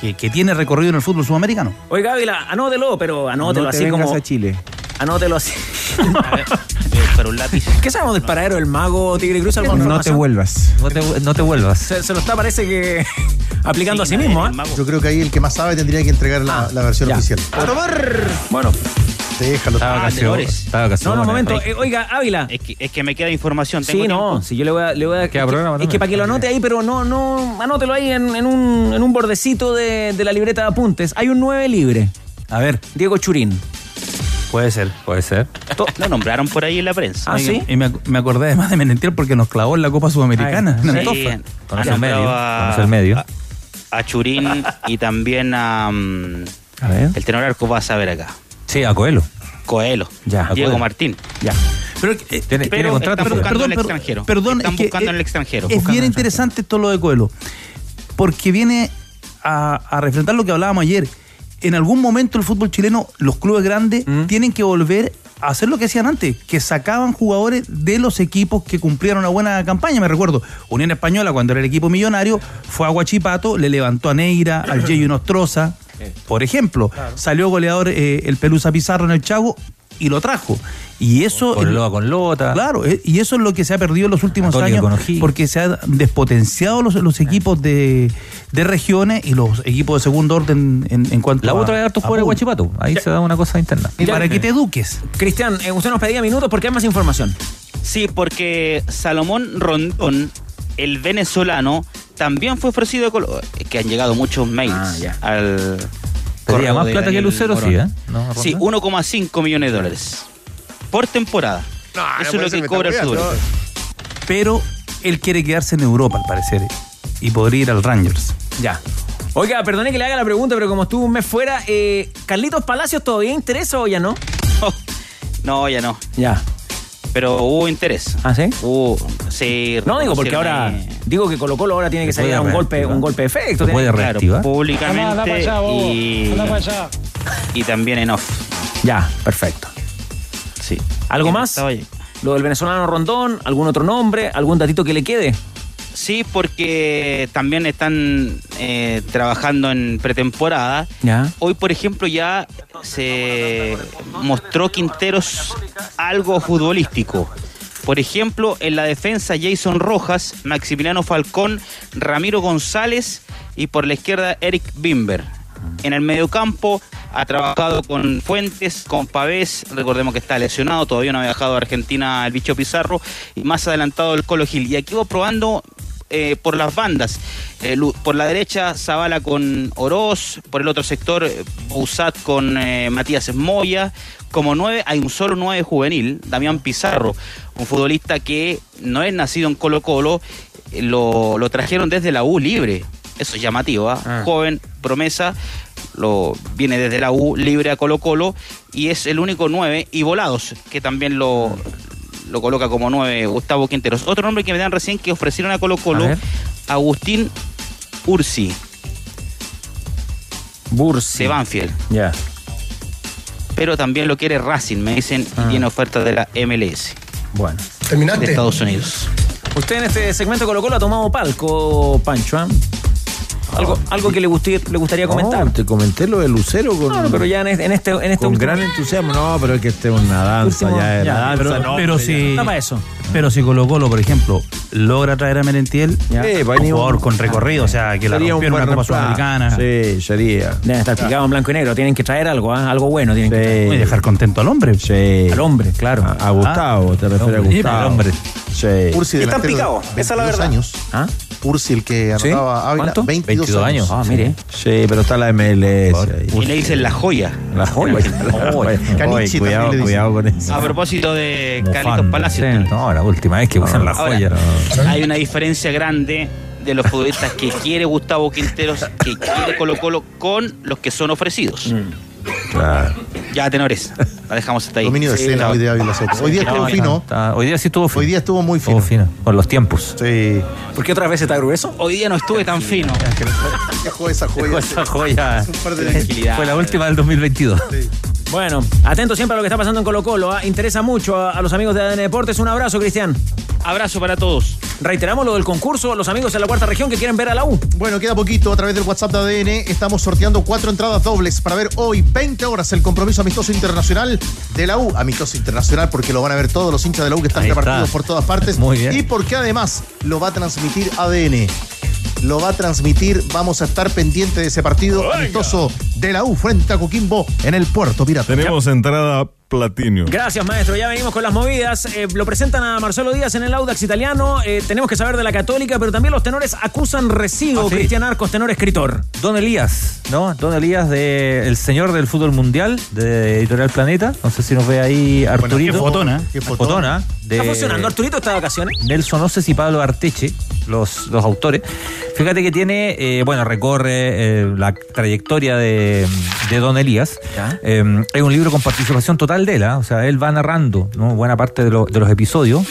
que, que tiene recorrido en el fútbol sudamericano. Oiga, Ávila, anótelo, pero anótelo No te así como. a Chile. Anótelo así. A ver, voy a buscar un lápiz. ¿Qué sabemos del paradero del mago Tigre Cruz? ¿Alguna No te información? vuelvas. No te, no te vuelvas. Se, se lo está, parece que aplicando Sí, a sí mismo, ¿eh? Yo creo que ahí el que más sabe tendría que entregar la, la versión ya. oficial. A tomar. Bueno, Déjalo. Estaba vacaciones. Tenores. Estaba no, vacaciones. no, un momento. Eh, oiga, Ávila. Es que, es que me queda información. Sí, ¿tengo no, tiempo? si yo le voy a. Le voy a Queda es que- programa es que también. para que lo anote ahí, pero no, no, anótelo ahí en, en un, en un bordecito de, de la libreta de apuntes. Hay un 9 libre. A ver, Diego Churín. puede ser. Puede ser. Lo nombraron por ahí en la prensa. Ah, ¿sí? Y me, me acordé además de Menentiel porque nos clavó en la Copa Sudamericana. Ay, en Sí. Conoce han el medio. Conoce el medio. A, a Churín y también a. mm, A ver. el tenor arco va a saber acá. Sí, a Coelho. Coelho. Ya, Diego Coelho. Martín. Ya. Pero, eh, Tiene, tiene Pero contrato. están fuera. buscando en el perdón, extranjero. perdón, Están es que, buscando en el extranjero. Es bien interesante esto lo de Coelho, porque viene a, a refrentar lo que hablábamos ayer. En algún momento el fútbol chileno, los clubes grandes Mm. tienen que volver a hacer lo que hacían antes, que sacaban jugadores de los equipos que cumplieron una buena campaña. Me recuerdo, Unión Española, cuando era el equipo millonario, fue a Guachipato, le levantó a Neira, al Yeyo Nostroza, por ejemplo. Salió goleador eh, el Pelusa Pizarro en el Chago y lo trajo. Y eso... Con Loa con Lota. Claro, eh, y eso es lo que se ha perdido en los últimos Católica años porque se han despotenciado los, los equipos de, de regiones y los equipos de segundo orden en, en cuanto La a... otra es hartos jugadores de. Guachipato. Ahí se da una cosa interna. Para que te eduques. Cristian, eh, usted nos pedía minutos porque hay más información. Sí, porque Salomón Rondón, el venezolano, también fue ofrecido de Colo- que han llegado muchos mails Ah, ya. al más plata que Daniel Lucero, sí. ¿eh? ¿No, Sí, Ronda? 1,5 millones de dólares por temporada. Eso es lo que cobra el fútbol. Pero él quiere quedarse en Europa, al parecer, y podría ir al Rangers. Ya. Oiga, perdone que le haga la pregunta, pero como estuvo un mes fuera, eh, ¿Carlitos Palacios todavía interesa o ya no? No, ya no. Ya. Pero hubo interés. ¿Ah, sí? Hubo, sí. No, digo, porque ahora. Digo que Colo Colo ahora tiene que salir a un golpe, reactivar. un golpe de efecto. Se puede tiene- Claro, reactivar. públicamente y, y también en off. Ya, perfecto. Sí. ¿Algo más? ahí. Lo del venezolano Rondón, algún otro nombre, algún datito que le quede. Sí, porque también están eh, trabajando en pretemporada. Ya. Hoy, por ejemplo, ya se mostró Quinteros algo futbolístico. Por ejemplo, en la defensa Jason Rojas, Maximiliano Falcón, Ramiro González y por la izquierda Eric Bimber. En el mediocampo ha trabajado con Fuentes, con Pavés, recordemos que está lesionado, todavía no ha viajado a Argentina el bicho Pizarro, y más adelantado el Colo Gil. Y aquí va probando eh, por las bandas. Eh, por la derecha, Zavala con Oroz. Por el otro sector, eh, Busat con Matías Moya. Como nueve, hay un solo nueve juvenil, Damián Pizarro, un futbolista que no es nacido en Colo Colo, eh, lo, lo trajeron desde la U libre. Eso es llamativo, ¿ah? Joven, promesa, lo viene desde la U, libre a Colo Colo, y es el único 9, y Volados, que también lo, lo coloca como 9, Gustavo Quinteros. Otro nombre que me dan recién que ofrecieron a Colo Colo, Agustín Ursi. Bursi. De Banfield. Ya. Pero también lo quiere Racing, me dicen, Ah. y tiene oferta de la MLS. Bueno. De Estados Unidos. Usted en este segmento Colo Colo ha tomado palco, Pancho. ¿ah? Algo, algo que le, guste- le gustaría comentar. No, te comenté lo de Lucero con, No, no, pero ya en este, en este, en este con último- gran entusiasmo. No, pero es que este es una danza Último- ya, es ya, la danza. pero, no, pero si, ya. Eso. pero si Colo Colo, por ejemplo, logra traer a Merentiel, Ya. Sí, un va a venir jugador un- con recorrido, o sea, que la rompieron una Copa. Sudamericana. Sí, sería. Deben estar picados en blanco y negro. Tienen que traer algo, ¿ah? algo bueno. Tienen que traer. Y dejar contento al hombre. Sí. Al hombre, claro. A, a Gustavo, te refieres a hombre, sí, Gustavo. el hombre. Sí. Ursi Están picados, esa es la 22 verdad. años. ¿Ah? Ursi, el que ¿Sí? anotaba Ávila, ¿Cuánto? 22, 22 años. años. Ah, mire. Sí, pero está la MLS. Y le dicen la joya. La joya. Caniche Oye, también cuidado, le dicen. cuidado con eso. A propósito de Mofando, Carlitos Palacios. sí. No, la última vez que usan la Ahora, joya. Hay una diferencia grande de los futbolistas que quiere Gustavo Quinteros, que quiere Colo Colo, con los que son ofrecidos. Claro. Ya, tenores, la dejamos hasta ahí. Dominio de Sí, escena no. hoy de Ávila Soto. Hoy día No, estuvo no, fino. Está- hoy día sí estuvo fino. Hoy día estuvo muy Estuvo fino. fino, con los tiempos. Sí. ¿Por qué otra vez está grueso? Hoy día no estuve tan fino. Dejó esa joya. Esa joya Hace un par de años. Tranquilidad. fue la última del 2022. Bueno, atento siempre a lo que está pasando en Colo Colo. ¿ah? Interesa mucho a, a los amigos de ADN Deportes. Un abrazo, Cristian. Abrazo para todos. Reiteramos lo del concurso. Los amigos de la cuarta región que quieren ver a la U. Bueno, queda poquito a través del WhatsApp de ADN. Estamos sorteando cuatro entradas dobles para ver hoy, 20 horas, el compromiso amistoso internacional de la U. Amistoso internacional porque lo van a ver todos los hinchas de la U que están Ahí está. repartidos por todas partes. Muy bien. Y porque además lo va a transmitir ADN. Lo va a transmitir, vamos a estar pendientes de ese partido amistoso de la U frente a Coquimbo en el Puerto Pirata. Tenemos entrada platino. Gracias, maestro. Ya venimos con las movidas. Eh, lo presentan a Marcelo Díaz en el Audax italiano. Eh, tenemos que saber de la Católica, pero también los tenores acusan recibo. Ah, sí. Cristian Arcos, tenor escritor. Don Elías, ¿no? Don Elías, de El Señor del Fútbol Mundial, de Editorial Planeta. No sé si nos ve ahí Arturito. qué fotona, qué fotona. de Está funcionando. Arturito está de vacaciones. Nelson Oces y Pablo Arteche, los, los autores. Fíjate que tiene, eh, bueno, recorre eh, la trayectoria de, de Don Elías. Eh, es un libro con participación total de él, ¿ah? o sea, él va narrando ¿no? buena parte de, lo- de los episodios.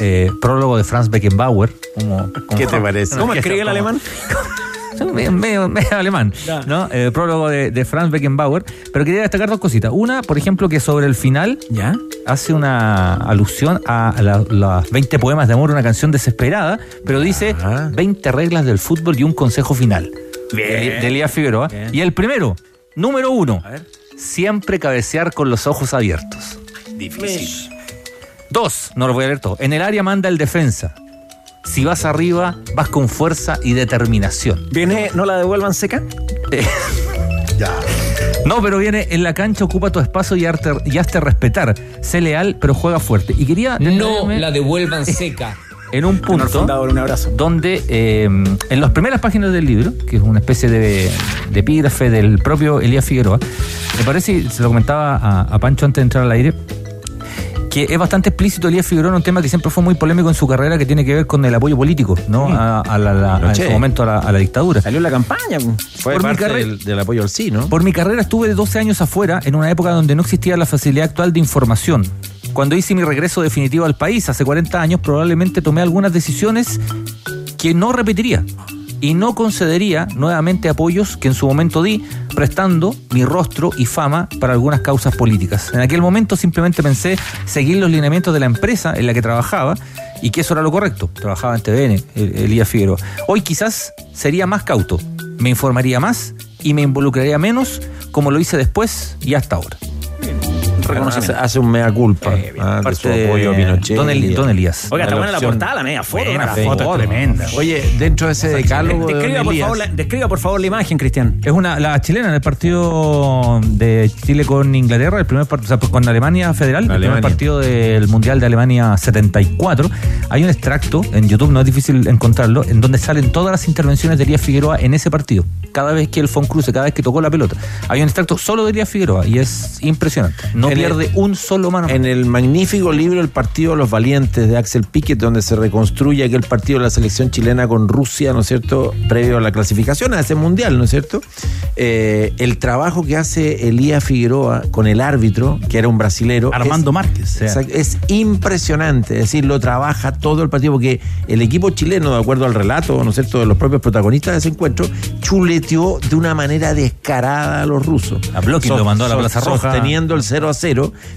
Eh, prólogo de Franz Beckenbauer. Como, como- ¿Qué te parece? ¿Cómo escribe el alemán? medio, medio- medio alemán. ¿no? Eh, prólogo de, de Franz Beckenbauer. Pero quería destacar dos cositas. Una, por ejemplo, que sobre el final ¿Ya? hace una alusión a la- las 20 poemas de amor, una canción desesperada, pero dice Ajá. 20 reglas del fútbol y un consejo final. De, de Elías Figueroa. Bien. Y el primero, número uno, A ver. Siempre cabecear con los ojos abiertos. Difícil. Dos, no lo voy a leer todo. En el área manda el defensa. Si vas arriba, vas con fuerza y determinación. ¿Viene, no la devuelvan seca? Eh, Ya. No, pero viene en la cancha, ocupa tu espacio y, hazte respetar. Sé leal, pero juega fuerte. Y quería. No la devuelvan seca. En un punto fundador, un abrazo. donde eh, en las primeras páginas del libro, que es una especie de, de epígrafe del propio Elías Figueroa, me parece, se lo comentaba a, a Pancho antes de entrar al aire, que es bastante explícito Elías Figueroa en un tema que siempre fue muy polémico en su carrera, que tiene que ver con el apoyo político, ¿no? A, a la, la- Lo en su momento a la, a la dictadura. Salió la campaña. Fue Por mi parte carre- del, del apoyo al sí, ¿no? Por mi carrera estuve 12 años afuera, en una época donde no existía la facilidad actual de información. Cuando hice mi regreso definitivo al país hace 40 años, probablemente tomé algunas decisiones que no repetiría y no concedería nuevamente apoyos que en su momento di, prestando mi rostro y fama para algunas causas políticas. En aquel momento simplemente pensé seguir los lineamientos de la empresa en la que trabajaba y que eso era lo correcto. Trabajaba en TVN, El- Elías Figueroa. Hoy quizás sería más cauto, me informaría más y me involucraría menos como lo hice después y hasta ahora. Hace, hace un mea culpa ah, de su apoyo a Pinochet. Don, Eli- Don Elías. Oiga, está la buena la portada, la media foto. Buena la foto, foto. tremenda. Oye, dentro de ese decálogo de Describa por, favor, la, describa por favor la imagen, Cristian. Es una la chilena en el partido de Chile con Inglaterra, el primer part- o sea, con Alemania Federal, el primer partido del Mundial de Alemania 74. Hay un extracto en YouTube, no es difícil encontrarlo, en donde salen todas las intervenciones de Elías Figueroa en ese partido. Cada vez que él fue un cruce, cada vez que tocó la pelota. Hay un extracto solo de Elías Figueroa y es impresionante. No pierde un solo mano. En el magnífico libro El Partido de los Valientes de Axel Piquet, donde se reconstruye aquel partido de la selección chilena con Rusia, ¿no es cierto?, previo a la clasificación a ese mundial, ¿no es cierto? Eh, el trabajo que hace Elías Figueroa con el árbitro, que era un brasilero. Armando es, Márquez. es impresionante. Es decir, lo trabaja todo el partido, porque el equipo chileno, de acuerdo al relato, ¿no es cierto?, de los propios protagonistas de ese encuentro, chuleteó de una manera descarada a los rusos. A Blocky lo mandó a la Plaza Roja. Sosteniendo el 0 a 0,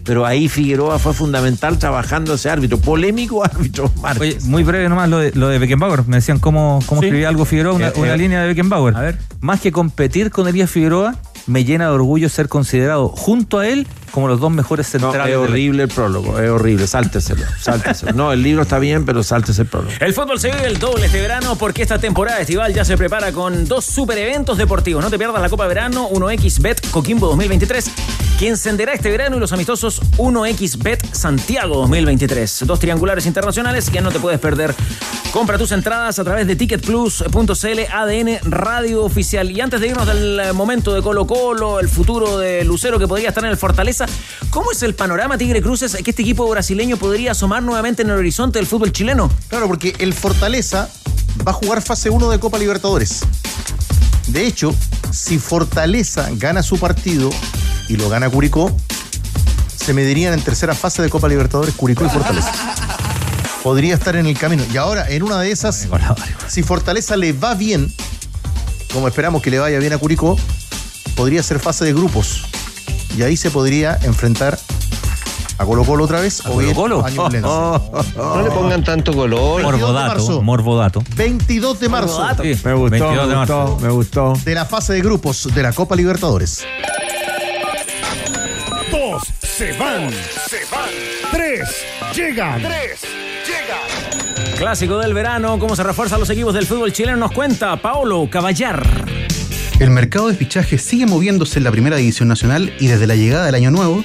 pero ahí Figueroa fue fundamental trabajando ese árbitro. Polémico árbitro, Márquez. Oye, muy breve nomás lo de, lo de Beckenbauer. Me decían cómo, cómo Sí. escribía algo Figueroa, una, Eh, una eh. línea de Beckenbauer. A ver. Más que competir con Elías Figueroa, me llena de orgullo ser considerado junto a él como los dos mejores No, centrales. es de la- horrible el prólogo, es horrible. Sálteselo, sálteselo. No, el libro está bien, pero sáltese el prólogo. El fútbol se vive el doble este verano porque esta temporada estival ya se prepara con dos super eventos deportivos. No te pierdas la Copa Verano 1xBet Coquimbo 2023, que encenderá este verano y los amistosos 1xBet Santiago 2023. Dos triangulares internacionales que no te puedes perder. Compra tus entradas a través de ticketplus.cl ADN Radio Oficial. Y antes de irnos del momento de Colo Colo, el futuro de Lucero que podría estar en el Fortaleza, ¿cómo es el panorama Tigre Cruces que este equipo brasileño podría asomar nuevamente en el horizonte del fútbol chileno? Claro, porque el Fortaleza va a jugar fase 1 de Copa Libertadores. De hecho, si Fortaleza gana su partido y lo gana Curicó, se medirían en tercera fase de Copa Libertadores Curicó y Fortaleza. Podría estar en el camino. Y ahora, en una de esas, si Fortaleza le va bien, como esperamos que le vaya bien a Curicó, podría ser fase de grupos. Y ahí se podría enfrentar a Colo Colo otra vez o bien Colo-Colo? a Ñublense. No le pongan tanto color. 22 de Morbodato, morbodato. 22 de marzo. Sí, Me gustó, 22 me de marzo. gustó, me gustó. de la fase de grupos de la Copa Libertadores. Dos se van, se van. Tres llegan. Tres llegan. Clásico del verano, cómo se refuerzan los equipos del fútbol chileno, nos cuenta Paolo Caballar. El mercado de fichajes sigue moviéndose en la primera división nacional y desde la llegada del año nuevo,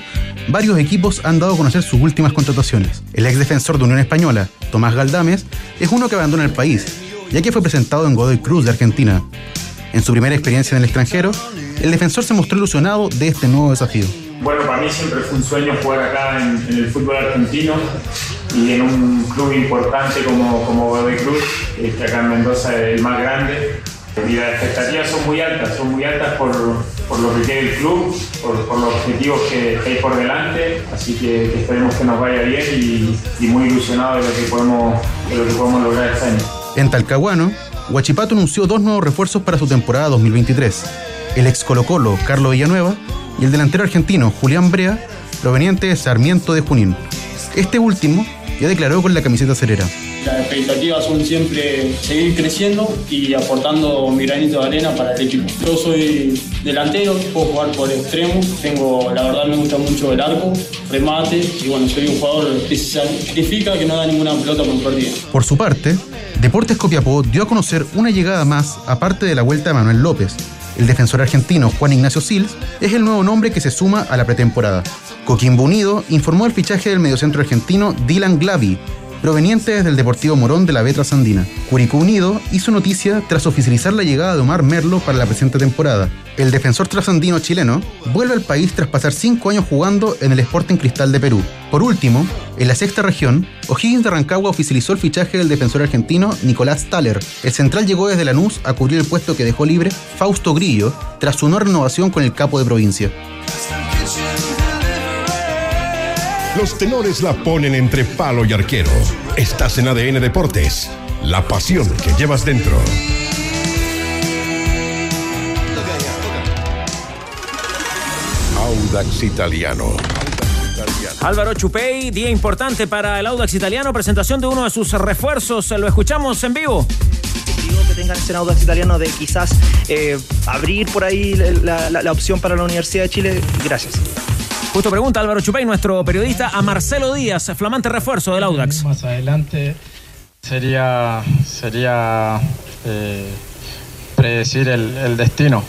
varios equipos han dado a conocer sus últimas contrataciones. El ex defensor de Unión Española, Tomás Galdames, es uno que abandona el país, ya que fue presentado en Godoy Cruz de Argentina. En su primera experiencia en el extranjero, el defensor se mostró ilusionado de este nuevo desafío. Bueno, para mí siempre fue un sueño jugar acá en, el fútbol argentino y en un club importante como, como Godoy Cruz, que acá en Mendoza es el más grande. Las expectativas son muy altas, son muy altas por, por lo que quiere el club, por, por los objetivos que hay por delante, así que, que esperemos que nos vaya bien y, y muy ilusionado de lo que podemos, de lo que podemos lograr este año. En Talcahuano, Huachipato anunció dos nuevos refuerzos para su temporada 2023. El ex Colo Colo, Carlos Villanueva, y el delantero argentino, Julián Brea, proveniente de Sarmiento de Junín. Este último ya declaró con la camiseta cerera. Las expectativas son siempre seguir creciendo y aportando mi granito de arena para el equipo. Yo soy delantero, puedo jugar por extremo, tengo, la verdad me gusta mucho el arco, remate y bueno, soy un jugador que se sacrifica que no da ninguna pelota por perdida. Por su parte, Deportes Copiapó dio a conocer una llegada más aparte de la vuelta de Manuel López. El defensor argentino Juan Ignacio Sils es el nuevo nombre que se suma a la pretemporada. Coquimbo Unido informó el fichaje del mediocentro argentino Dylan Glavi, proveniente desde el Deportivo Morón de la Vetra Sandina. Curicó Unido hizo noticia tras oficializar la llegada de Omar Merlo para la presente temporada. El defensor trasandino chileno vuelve al país tras pasar cinco años jugando en el Sporting Cristal de Perú. Por último, en la sexta región, O'Higgins de Rancagua oficializó el fichaje del defensor argentino Nicolás Thaler. El central llegó desde Lanús a cubrir el puesto que dejó libre Fausto Grillo tras su no renovación con el capo de provincia. Los tenores la ponen entre palo y arquero. Estás en ADN Deportes. La pasión que llevas dentro. Audax Italiano. Álvaro Chupey, día importante para el Audax italiano, presentación de uno de sus refuerzos. Lo escuchamos en vivo. que tengan ese Audax italiano de quizás eh, abrir por ahí la, la- la opción para la Universidad de Chile. Gracias. Justo pregunta Álvaro Chupey, nuestro periodista, a Marcelo Díaz, flamante refuerzo del Audax. Más adelante sería, sería eh, predecir el, el destino.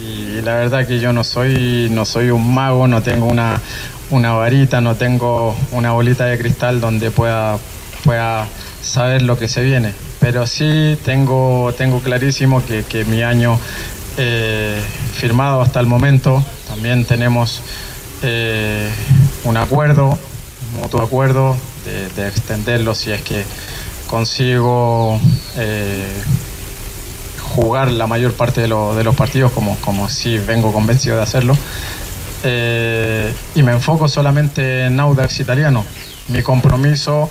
Y la verdad que yo no soy, no soy un mago, no tengo una, una varita, no tengo una bolita de cristal donde pueda, pueda saber lo que se viene. Pero sí tengo, tengo clarísimo que, que mi año eh, firmado hasta el momento, también tenemos eh, un acuerdo, un mutuo acuerdo de, de extenderlo si es que consigo eh, jugar la mayor parte de, lo- de los partidos como, como sí vengo convencido de hacerlo. Eh, y me enfoco solamente en Audax italiano. Mi compromiso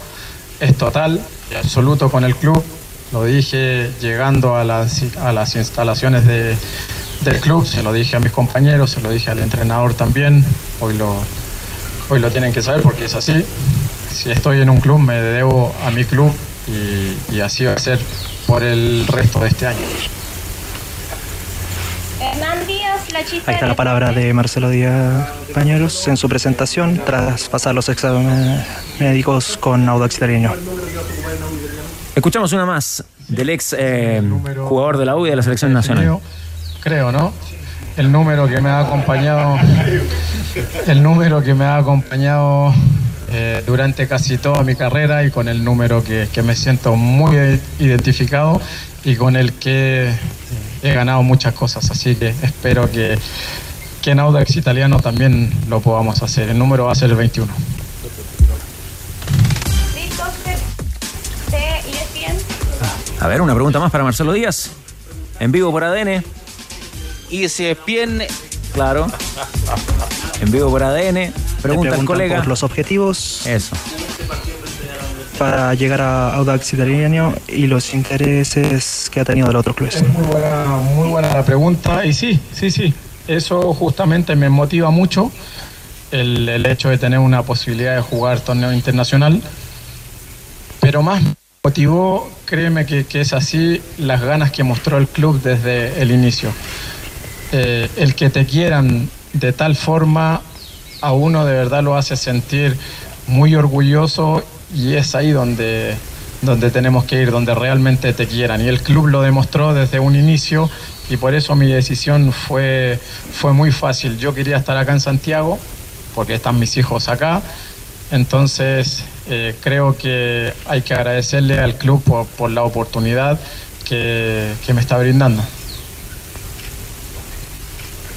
es total y absoluto con el club. Lo dije llegando a las, a las instalaciones de- del club, se lo dije a mis compañeros, se lo dije al entrenador también. Hoy lo, hoy lo tienen que saber porque es así. Si estoy en un club, me debo a mi club y, y así va a ser por el resto de este año. Ahí está la palabra de Marcelo Díaz, compañeros, en su presentación tras pasar los exámenes médicos con Audax Italiano. Escuchamos una más del ex eh, jugador de la U y de la selección nacional. Creo, ¿no? El número que me ha acompañado, el número que me ha acompañado eh, durante casi toda mi carrera y con el número que, que me siento muy identificado y con el que he ganado muchas cosas. Así que espero que, que en Audax Italiano también lo podamos hacer. El número va a ser el 21. A ver, una pregunta más para Marcelo Díaz. En vivo por ADN. Y si bien. Claro. En vivo por ADN. Pregunta al preguntan colega. por los objetivos. Eso. Para llegar a Audax Italiano y los intereses que ha tenido de otros clubes. Es muy buena, muy buena la pregunta. Y sí, sí, sí. Eso justamente me motiva mucho. El, el hecho de tener una posibilidad de jugar torneo internacional. Pero más me motivó, créeme que, que es así, las ganas que mostró el club desde el inicio. Eh, el que te quieran de tal forma a uno de verdad lo hace sentir muy orgulloso y es ahí donde, donde tenemos que ir, donde realmente te quieran. Y el club lo demostró desde un inicio y por eso mi decisión fue, fue muy fácil. Yo quería estar acá en Santiago porque están mis hijos acá. Entonces eh, creo que hay que agradecerle al club por, por la oportunidad que, que me está brindando.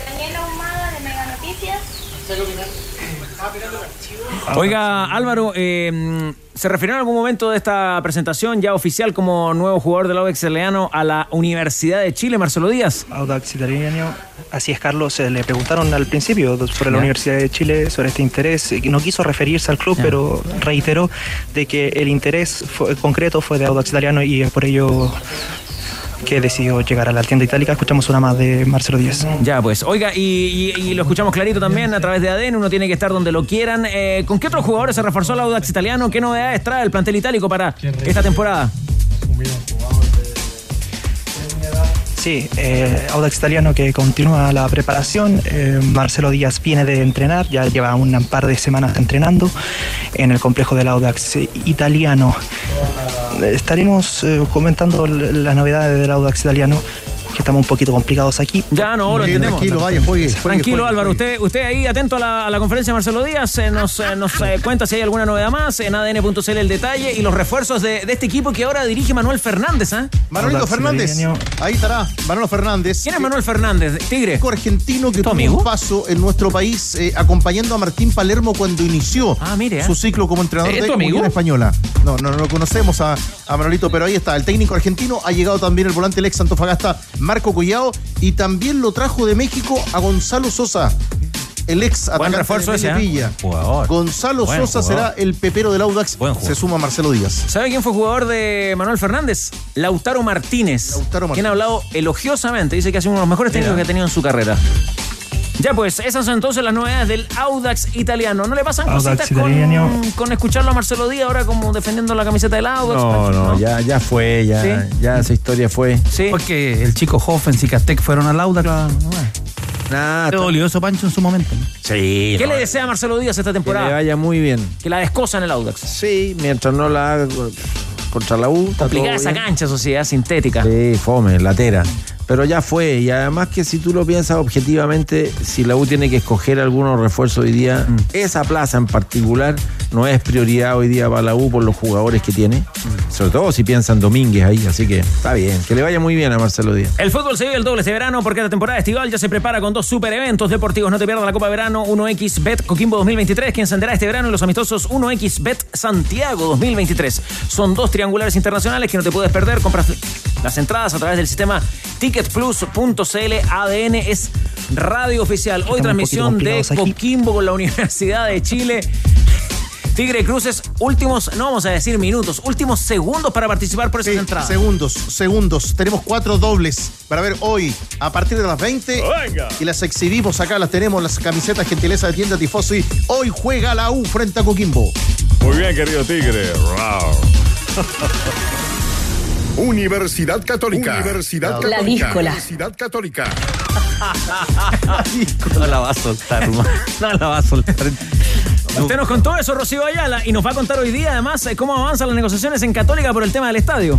Daniela Humada de Mega Noticias. Oiga, Álvaro, eh, ¿se refirió en algún momento de esta presentación ya oficial como nuevo jugador del Audax Italiano a la Universidad de Chile, Marcelo Díaz? Audax Italiano. Así es, Carlos. eh, Le preguntaron al principio sobre la. Universidad de Chile, sobre este interés. eh, No quiso referirse al club, pero reiteró de que el interés fue- concreto fue de Audax Italiano y por ello que decidió llegar a la tienda itálica. Escuchamos una más de Marcelo Díaz. Ya, pues. Oiga, y, y- y lo escuchamos clarito también a través de ADN. Uno tiene que estar donde lo quieran. Eh, ¿Con qué otros jugadores se reforzó el Audax Italiano? ¿Qué novedades trae el plantel itálico para esta temporada? Sí, eh, Audax Italiano que continúa la preparación. Eh, Marcelo Díaz viene de entrenar, ya lleva un par de semanas entrenando en el complejo del Audax Italiano. Estaremos eh, comentando las novedades del Audax Italiano, que estamos un poquito complicados aquí. Ya, no, lo Bien, entendemos. tranquilo, vaya, juegue, juegue, Tranquilo, juegue, Álvaro. juegue. Usted, usted ahí atento a la, a la conferencia de Marcelo Díaz. eh, nos eh, nos eh, cuenta si hay alguna novedad más. En ADN.cl el detalle y los refuerzos de, de este equipo que ahora dirige Manuel Fernández. ¿ah? Manolito Fernández. Ahí estará, Manolo Fernández. ¿Quién es Manuel Fernández? Tigre. Argentino que tuvo amigo? un paso en nuestro país eh, acompañando a Martín Palermo cuando inició Ah, mire, su ciclo como entrenador ¿Es de amigo? Unión Española. No, no, no lo conocemos a, a Manolito, pero ahí está. El técnico argentino ha llegado también el volante del ex Antofagasta, Marco Collado, y también lo trajo de México a Gonzalo Sosa. El ex Buen atacante refuerzo de ese, ¿eh? Gonzalo Buen Sosa jugador. será el pepero del Audax. Se suma Marcelo Díaz. ¿Sabe quién fue jugador de Manuel Fernández? Lautaro Martínez. Lautaro Quien ha Martínez. hablado elogiosamente. Dice que ha sido uno de los mejores técnicos que ha tenido en su carrera. Ya pues, esas son entonces las novedades del Audax italiano. ¿No le pasan Audax cositas con, con escucharlo a Marcelo Díaz ahora como defendiendo la camiseta del Audax? No, Pancho, no, ya, ya fue, ya, ¿Sí? ya esa historia fue. Sí. Porque el chico Hoffens y Castec fueron al Audax. Nada, Te Pancho, en su momento. ¿no? sí. ¿Qué no, le desea a Marcelo Díaz esta que le temporada? vaya muy bien. Que la descosa en el Audax. Sí, mientras no la haga contra la U. Complicada esa bien. cancha, sociedad sintética. Sí, fome, latera. Pero ya fue, y además que si tú lo piensas objetivamente, si la U tiene que escoger algunos refuerzos hoy día, Mm. esa plaza en particular no es prioridad hoy día para la U por los jugadores que tiene, Mm. sobre todo si piensan Domínguez ahí, así que está bien, que le vaya muy bien a Marcelo Díaz. El fútbol se vive el doble este verano porque la temporada estival ya se prepara con dos super eventos deportivos. No te pierdas la Copa Verano 1X Bet Coquimbo 2023 que encenderá este verano y los amistosos 1X Bet Santiago 2023. Son dos triangulares internacionales que no te puedes perder. Compras las entradas a través del sistema ticketplus.cl. ADN es radio oficial. Hoy Estamos transmisión de aquí. Coquimbo con la Universidad de Chile. Tigre Cruces, últimos, no vamos a decir minutos, últimos segundos para participar por esas entradas. Segundos, segundos. Tenemos cuatro dobles para ver hoy a partir de las 20. Y las exhibimos acá, las tenemos, las camisetas gentileza de tienda Tifosi. Hoy juega la U frente a Coquimbo. Muy bien, querido Tigre. Wow. Universidad Católica. Universidad La Católica. díscola. Universidad Católica. No la va a soltar, hermano. No la va a soltar. Usted nos contó eso, Rocío Ayala, y nos va a contar hoy día además eh, cómo avanzan las negociaciones en Católica por el tema del estadio.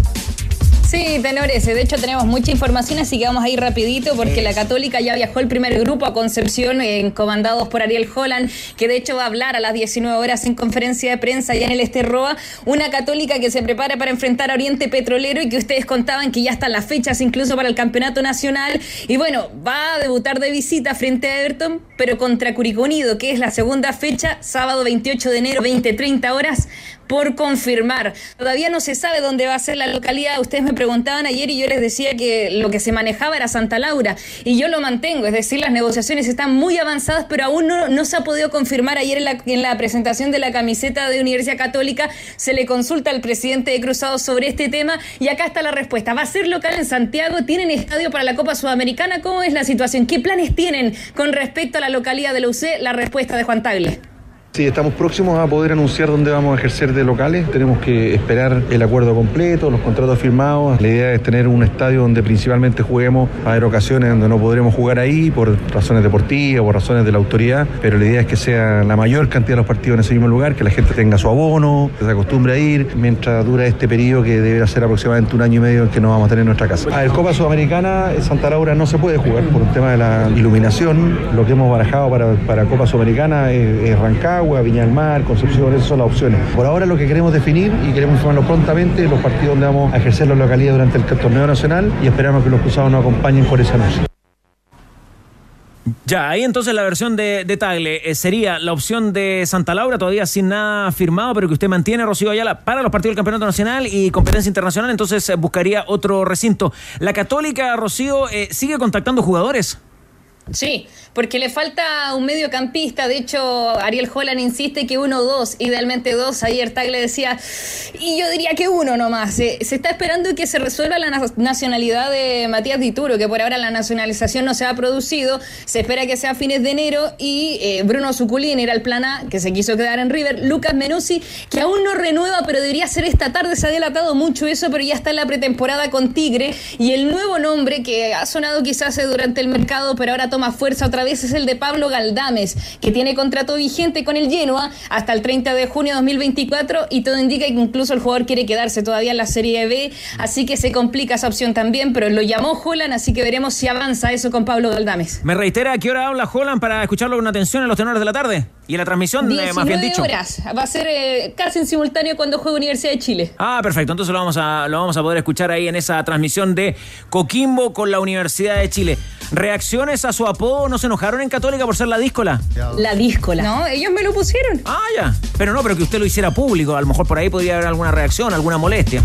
Sí, tenores, de hecho tenemos mucha información, así que vamos a ir rapidito porque la Católica ya viajó el primer grupo a Concepción, eh, comandados por Ariel Holland, que de hecho va a hablar a las 19 horas en conferencia de prensa ya en el Esterroa, una Católica que se prepara para enfrentar a Oriente Petrolero y que ustedes contaban que ya están las fechas incluso para el Campeonato Nacional. Y bueno, va a debutar de visita frente a Everton, pero contra Curicó Unido, que es la segunda fecha, sábado 28 de enero, 20-30 horas, por confirmar. Todavía no se sabe dónde va a ser la localidad. Ustedes me preguntaban ayer y yo les decía que lo que se manejaba era Santa Laura. Y yo lo mantengo, es decir, las negociaciones están muy avanzadas, pero aún no, se ha podido confirmar. Ayer en la, en la presentación de la camiseta de Universidad Católica se le consulta al presidente de Cruzados sobre este tema y acá está la respuesta. Va a ser local en Santiago, tienen estadio para la Copa Sudamericana. ¿Cómo es la situación? ¿Qué planes tienen con respecto a la localidad de la UC? La respuesta de Juan Tagle. Sí, estamos próximos a poder anunciar dónde vamos a ejercer de locales. Tenemos que esperar el acuerdo completo, los contratos firmados. La idea es tener un estadio donde principalmente juguemos. Va a haber ocasiones donde no podremos jugar ahí por razones deportivas, por razones de la autoridad, pero la idea es que sea la mayor cantidad de los partidos en ese mismo lugar, que la gente tenga su abono, que se acostumbre a ir, mientras dura este periodo que deberá ser aproximadamente un año y medio en que no vamos a tener en nuestra casa. A ver, Copa Sudamericana, en Santa Laura no se puede jugar por un tema de la iluminación. Lo que hemos barajado para, para Copa Sudamericana es, es Rancagua, Viña del Mar, Concepción, esas son las opciones. Por ahora lo que queremos definir y queremos informarlo prontamente los partidos donde vamos a ejercer la localidad durante el torneo nacional y esperamos que los cruzados nos acompañen por esa noche. Ya, ahí entonces la versión de, de Tagle eh, sería la opción de Santa Laura, todavía sin nada firmado, pero que usted mantiene, Rocío Ayala, para los partidos del Campeonato Nacional y competencia internacional, entonces eh, buscaría otro recinto. La Católica, Rocío, eh, sigue contactando jugadores. Sí, porque le falta un mediocampista. De hecho, Ariel Holland insiste que uno o dos, idealmente dos. Ayer Tagle decía, y yo diría que uno nomás. Eh, se está esperando que se resuelva la na- nacionalidad de Matías Dituro, que por ahora la nacionalización no se ha producido. Se espera que sea a fines de enero. Y eh, Bruno Suculín era el plan A, que se quiso quedar en River. Lucas Menuzzi, que aún no renueva, pero debería ser esta tarde. Se ha delatado mucho eso, pero ya está en la pretemporada con Tigre. Y el nuevo nombre que ha sonado quizás eh, durante el mercado, pero ahora toma fuerza otra vez, es el de Pablo Galdames, que tiene contrato vigente con el Genoa hasta el 30 de junio de 2024 y todo indica que incluso el jugador quiere quedarse todavía en la Serie B, así que se complica esa opción también, pero lo llamó Holland, así que veremos si avanza eso con Pablo Galdames. ¿Me reitera a qué hora habla Holland para escucharlo con atención en los tenores de la tarde? Y en la transmisión, eh, 19 más bien dicho. horas, va a ser eh, casi en simultáneo cuando juegue Universidad de Chile. Ah, perfecto. Entonces lo vamos, a, lo vamos a poder escuchar ahí en esa transmisión de Coquimbo con la Universidad de Chile. ¿Reacciones a su apodo? ¿No se enojaron en Católica por ser la díscola? La díscola. No, ellos me lo pusieron. Ah, ya. Pero no, pero que usted lo hiciera público. A lo mejor por ahí podría haber alguna reacción, alguna molestia.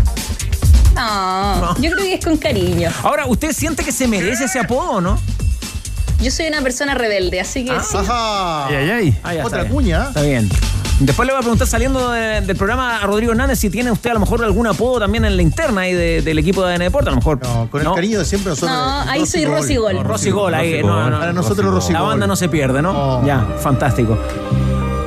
No, yo creo que es con cariño. Ahora, ¿usted siente que se merece ese apodo o no? Yo soy una persona rebelde, así que sí. Ajá. Ay, ay, ay. Ah, ya, Otra está bien. cuña. Está bien. Después le voy a preguntar saliendo de- del programa a Rodrigo Hernández si tiene usted a lo mejor algún apodo también en la interna ahí de- del equipo de ADN Deporte. A lo mejor. No, Con el cariño de siempre nosotros. No, ahí soy Rosy Gol. Rosy Gol, ahí. no, no, Para nosotros Rosy La Gol. banda no se pierde, ¿no? Ya, fantástico.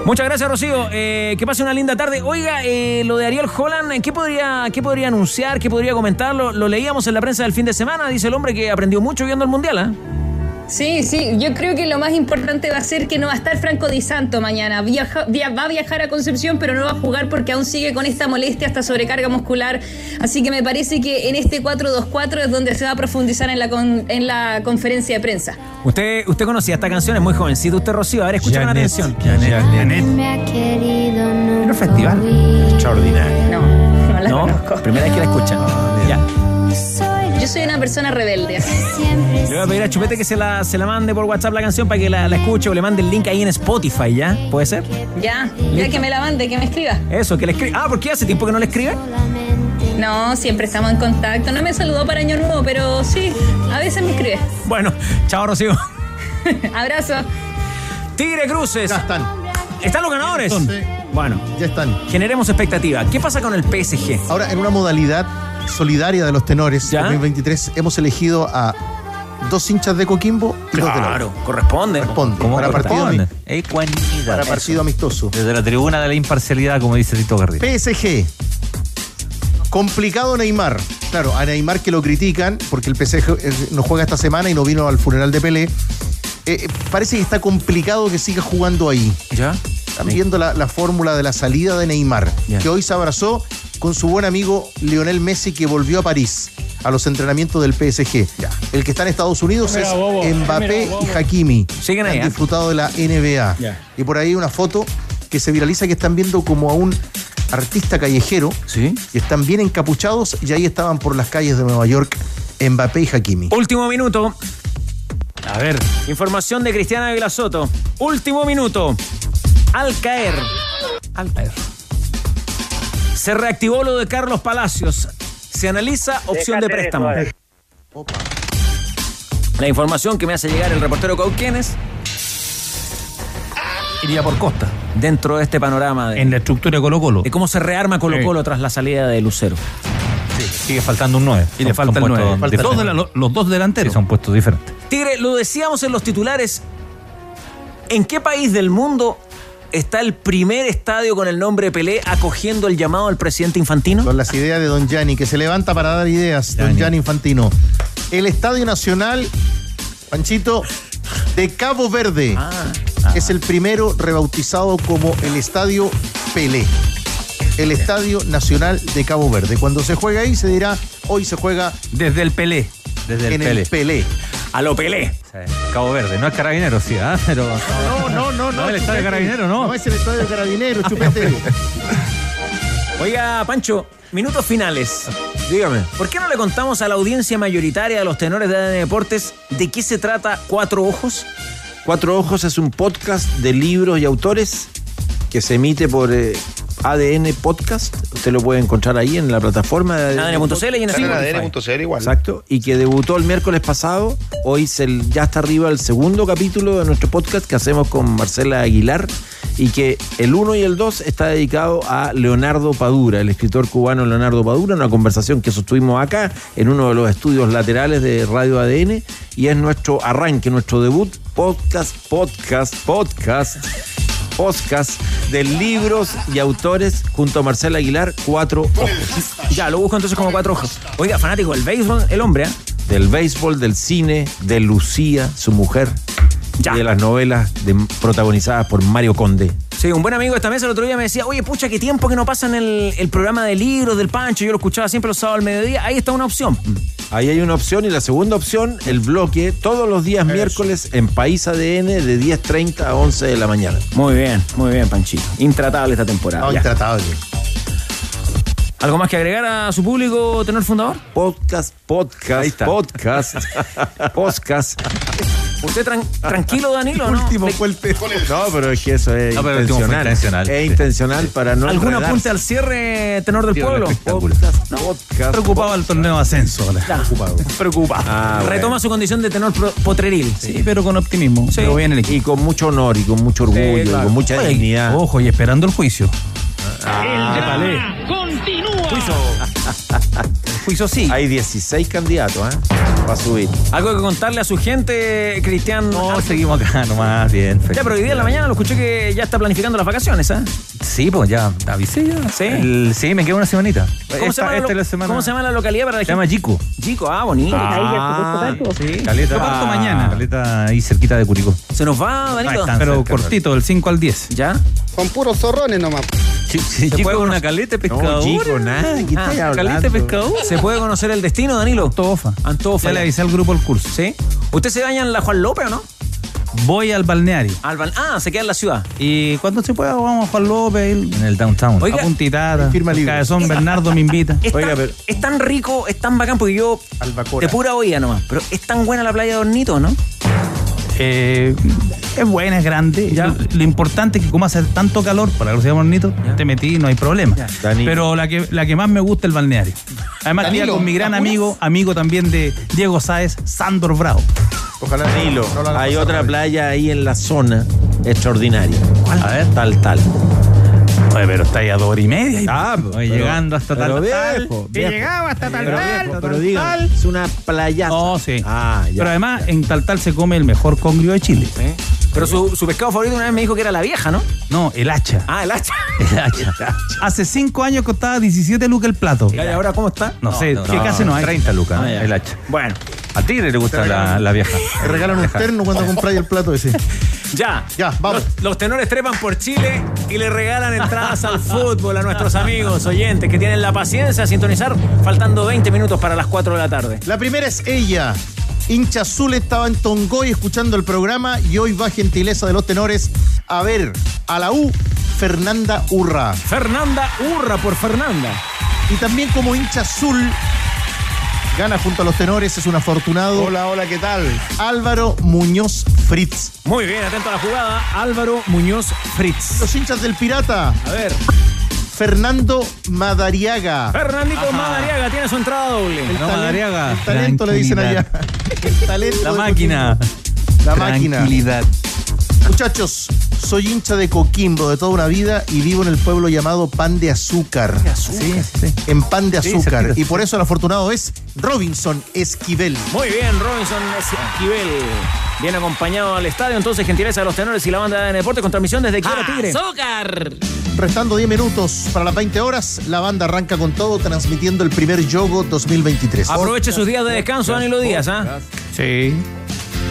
Muchas gracias, Rocío. Eh, que pase una linda tarde. Oiga, eh, lo de Ariel Holland, ¿qué podría, qué podría anunciar? ¿Qué podría comentar? Lo, lo leíamos en la prensa del fin de semana. Dice el hombre que aprendió mucho viendo el Mundial, ¿eh? Sí, sí, yo creo que lo más importante va a ser que no va a estar Franco Di Santo mañana. Viaja- via- va a viajar a Concepción, pero no va a jugar porque aún sigue con esta molestia, esta sobrecarga muscular. Así que me parece que en este 4-2-4 es donde se va a profundizar en la, con- en la conferencia de prensa. Usted, usted conocía esta canción, es muy jovencito. Usted, Rocío, a ver, escucha con Janet, atención. Janet. ¿En un festival? Extraordinario. No, no la ¿No? conozco. Primera vez que la escuchan. Ya. Yo soy una persona rebelde. Le voy a pedir a Chupete que se la, se la mande por WhatsApp la canción para que la, la escuche o le mande el link ahí en Spotify, ¿ya? ¿Puede ser? Ya, ya que me la mande, que me escriba. Eso, que le escribe. Ah, porque hace tiempo que no le escribe. No, siempre estamos en contacto. No me saludó para Año Nuevo, pero sí, a veces me escribe. Bueno, chao, Rocío. Abrazo. Tigre Cruces. Ya están. ¿Están los ganadores? Sí. Bueno, Ya están. generemos expectativa. ¿Qué pasa con el PSG? Ahora, en una modalidad solidaria de los tenores ¿Ya? 2023, hemos elegido a dos hinchas de Coquimbo y dos de la Claro, corresponde. Corresponde. ¿Cómo para partido, corresponde? Ecuanimidad. para partido amistoso. Desde la tribuna de la imparcialidad, como dice Tito Garrido. PSG. Complicado Neymar. Claro, a Neymar que lo critican porque el PSG eh, no juega esta semana y no vino al funeral de Pelé. Eh, eh, parece que está complicado que siga jugando ahí. ¿Ya? Están viendo la, la fórmula de la salida de Neymar, Ya. que hoy se abrazó con su buen amigo Lionel Messi que volvió a París a los entrenamientos del PSG. El que está en Estados Unidos Mira, es bobo, Mbappé mira, y Hakimi. Siguen ahí, Han ¿eh? disfrutado de la NBA. Ya. Y por ahí una foto que se viraliza que están viendo como a un artista callejero Sí. y están bien encapuchados y ahí estaban por las calles de Nueva York Mbappé y Hakimi. Último minuto. A ver. Información de Cristiana Ávila Soto. Último minuto. Al caer. Al caer. Se reactivó lo de Carlos Palacios. Se analiza opción de Déjate de préstamo. La información que me hace llegar el reportero Cauquenes Iría por Costa. dentro de este panorama de, En la estructura de Colo Colo. de cómo se rearma Colo Sí. Colo tras la salida de Lucero. Sigue faltando un 9. Y le falta el 9. falta el Dos nueve. de la- los dos Sí, delanteros. son puestos diferentes. Tigre, lo decíamos en los titulares. ¿En qué país del mundo está el primer estadio con el nombre Pelé acogiendo el llamado del presidente Infantino? Son las ideas de Don Gianni, que se levanta para dar ideas, Don Gianni. Infantino. El Estadio Nacional, Panchito, de Cabo Verde. Ah, Es el primero rebautizado como el Estadio Pelé. El Estadio Nacional de Cabo Verde. Cuando se juega ahí se dirá, hoy se juega Desde el Pelé. Desde el en Pele. el Pelé. a lo Pelé. Cabo Verde, no es carabinero, sí, ¿ah? pero. No, no, no, no. No, el estadio carabinero, no. No es el Estadio Carabinero, chupete. Oiga, Pancho, minutos finales. Dígame. ¿Por qué no le contamos a la audiencia mayoritaria de los tenores de ADN Deportes de qué se trata Cuatro Ojos? Cuatro Ojos es un podcast de libros y autores que se emite por eh, ADN Podcast. Usted lo puede encontrar ahí en la plataforma de ADN.cl y en Sí. ADN.cl igual. Exacto, y que debutó el miércoles pasado. Hoy se- ya está arriba el segundo capítulo de nuestro podcast que hacemos con Marcela Aguilar y que el 1 y el 2 está dedicado a Leonardo Padura, el escritor cubano Leonardo Padura, una conversación que sostuvimos acá en uno de los estudios laterales de Radio ADN y es nuestro arranque, nuestro debut, podcast, podcast, podcast. Podcast de libros y autores junto a Marcela Aguilar, Cuatro Ojos. Ya, lo busco entonces como Cuatro Ojos. Oiga, fanático del béisbol, el hombre, ¿ah? del béisbol, del cine, de Lucía, su mujer, Ya. y de las novelas de- protagonizadas por Mario Conde. Sí, un buen amigo de esta mesa el otro día me decía, oye, pucha, qué tiempo que no pasan el, el programa de libros del Pancho. Yo lo escuchaba siempre los sábados al mediodía. Ahí está una opción. Ahí hay una opción y la segunda opción, el bloque, todos los días miércoles en País ADN de 10.30 a 11 de la mañana. Muy bien, muy bien, Panchito. Intratable esta temporada. No, intratable. ¿Algo más que agregar a su público, tenor fundador? Podcast, podcast, está. podcast, podcast. ¿Usted tran- tranquilo, Danilo? ¿no? Último fue el No, pero es que eso es No, pero el intencional. intencional. Es Sí. intencional para no ¿Algún enredarse. apunte al cierre, tenor del pueblo? espectáculo. Podcast, podcast. Preocupado el torneo de ascenso. ahora. Ya, Preocupa. Ah, bueno. Retoma su condición de tenor potreril. Sí, pero con optimismo. Sí. Pero bien el Y equipo. con mucho honor y con mucho orgullo Sí, y con mucha Oye, dignidad. Ojo, y esperando el juicio. Ah, De Palé. juicio sí. Hay 16 candidatos, ¿eh? Para subir. Algo que contarle a su gente, Cristian. No, seguimos acá nomás, bien. Ya, pero hoy día en la mañana lo escuché que ya está planificando las vacaciones, ¿ah? Sí, pues ya, avisé ya. Sí. El- sí, me queda una semanita. ¿Cómo, Esta- se llama la, esta es lo- la semana. ¿Cómo se llama la localidad para la Se llama? Yico. Chico, ah, bonito. Ah, sí. Caleta, Yo parto mañana. Caleta ahí cerquita de Curicó. Se nos va, Danilo. Pero cortito, del 5 al 10. ¿Ya? Con puros zorrones nomás. Sí, Chico es una caleta de pescador. chico, nada. ¿Qué Ah, caleta pescador. ¿Se puede conocer el destino, Danilo? Antofa. Antofa. Ya le avisé al grupo el curso. ¿Sí? ¿Usted se baña en la Juan López o no? Voy al balneario. Al Ah, se queda en la ciudad. Y cuando se pueda, vamos a Juan López. En el downtown. Oiga, a Puntitata. firma libre. Cabezón Bernardo me invita. Es, Oiga, tan, pero- es tan rico, es tan bacán, porque yo Albacora. de pura oída nomás, pero es tan buena la playa de Hornito, ¿no? Eh, es buena, es grande. Ya. Lo, lo importante es que como hace tanto calor, para que lo sea bonito, te metí y no hay problema. Pero la que, la que más me gusta es el balneario. Además, Danilo, con mi gran amigo, amigo también de Diego Sáez, Sandor Bravo. Ojalá Danilo, no lo hagan hay otra playa ahí en la zona extraordinaria. ¿Cuál? A ver, tal, tal. Oye, pero está ahí a dos horas y media. y- Ah, Oye, llegando hasta pero tal, viejo, llegado hasta tal, Pero, tal, viejo, tal, pero tal. digan, es una playa. No, sí. Ah, ya. Pero además, en Tal Tal se come el mejor congrio de Chile. Pero su, su pescado favorito una vez me dijo que era la vieja, ¿no? No, el hacha. Ah, el hacha. El hacha. Hace cinco años costaba 17 lucas el plato. ¿Y ahora cómo está? No, sé, No, ¿qué no, casi no hay? 30 lucas, Ah, el hacha. Bueno, A Tigre le gusta la, la vieja. Te regalan un terno cuando compráis el plato ese. ya. Ya, vamos. Los, los tenores trepan por Chile y le regalan entradas al fútbol a nuestros amigos oyentes que tienen la paciencia de sintonizar faltando 20 minutos para las 4 de la tarde. La primera es ella. Hincha azul estaba en Tongoy escuchando el programa y hoy va gentileza de los tenores a ver a la U Fernanda Urra. Fernanda Urra por Fernanda. Y también como hincha azul gana junto a los tenores, es un afortunado. Hola, hola, ¿qué tal? Álvaro Muñoz Fritz. Muy bien, atento a la jugada. Álvaro Muñoz Fritz. Los hinchas del Pirata, A ver, Fernando Madariaga. Fernandito Madariaga tiene su entrada doble. El, No, Madariaga. el talento le dicen allá. El talento La máquina. La máquina. Tranquilidad. Muchachos, soy hincha de Coquimbo de toda una vida y vivo en el pueblo llamado Pan de Azúcar. Sí, sí. En Pan de Azúcar. y por eso el afortunado es Robinson Esquivel. Muy bien, Robinson Esquivel. Bien acompañado al estadio, entonces gentileza de los tenores y la banda de deporte con transmisión desde Quiero Tigre. ¡Azúcar! Restando 10 minutos para las 20 horas, la banda arranca con todo transmitiendo el primer Yogo 2023. Aproveche sus días de descanso, Danilo Díaz, ¿ah? Sí.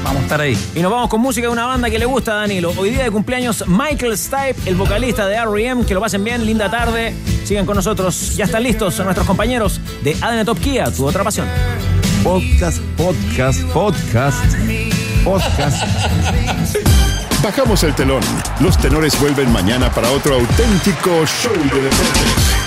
Vamos a estar ahí. Y nos vamos con música de una banda que le gusta a Danilo. Hoy día de cumpleaños Michael Stipe, el vocalista de R.E.M. Que lo pasen bien, linda tarde. Sigan con nosotros. Ya están listos nuestros compañeros de ADN Top Kia, tu otra pasión. Podcast, podcast, podcast, podcast. Bajamos el telón. Los tenores vuelven mañana para otro auténtico show de deportes.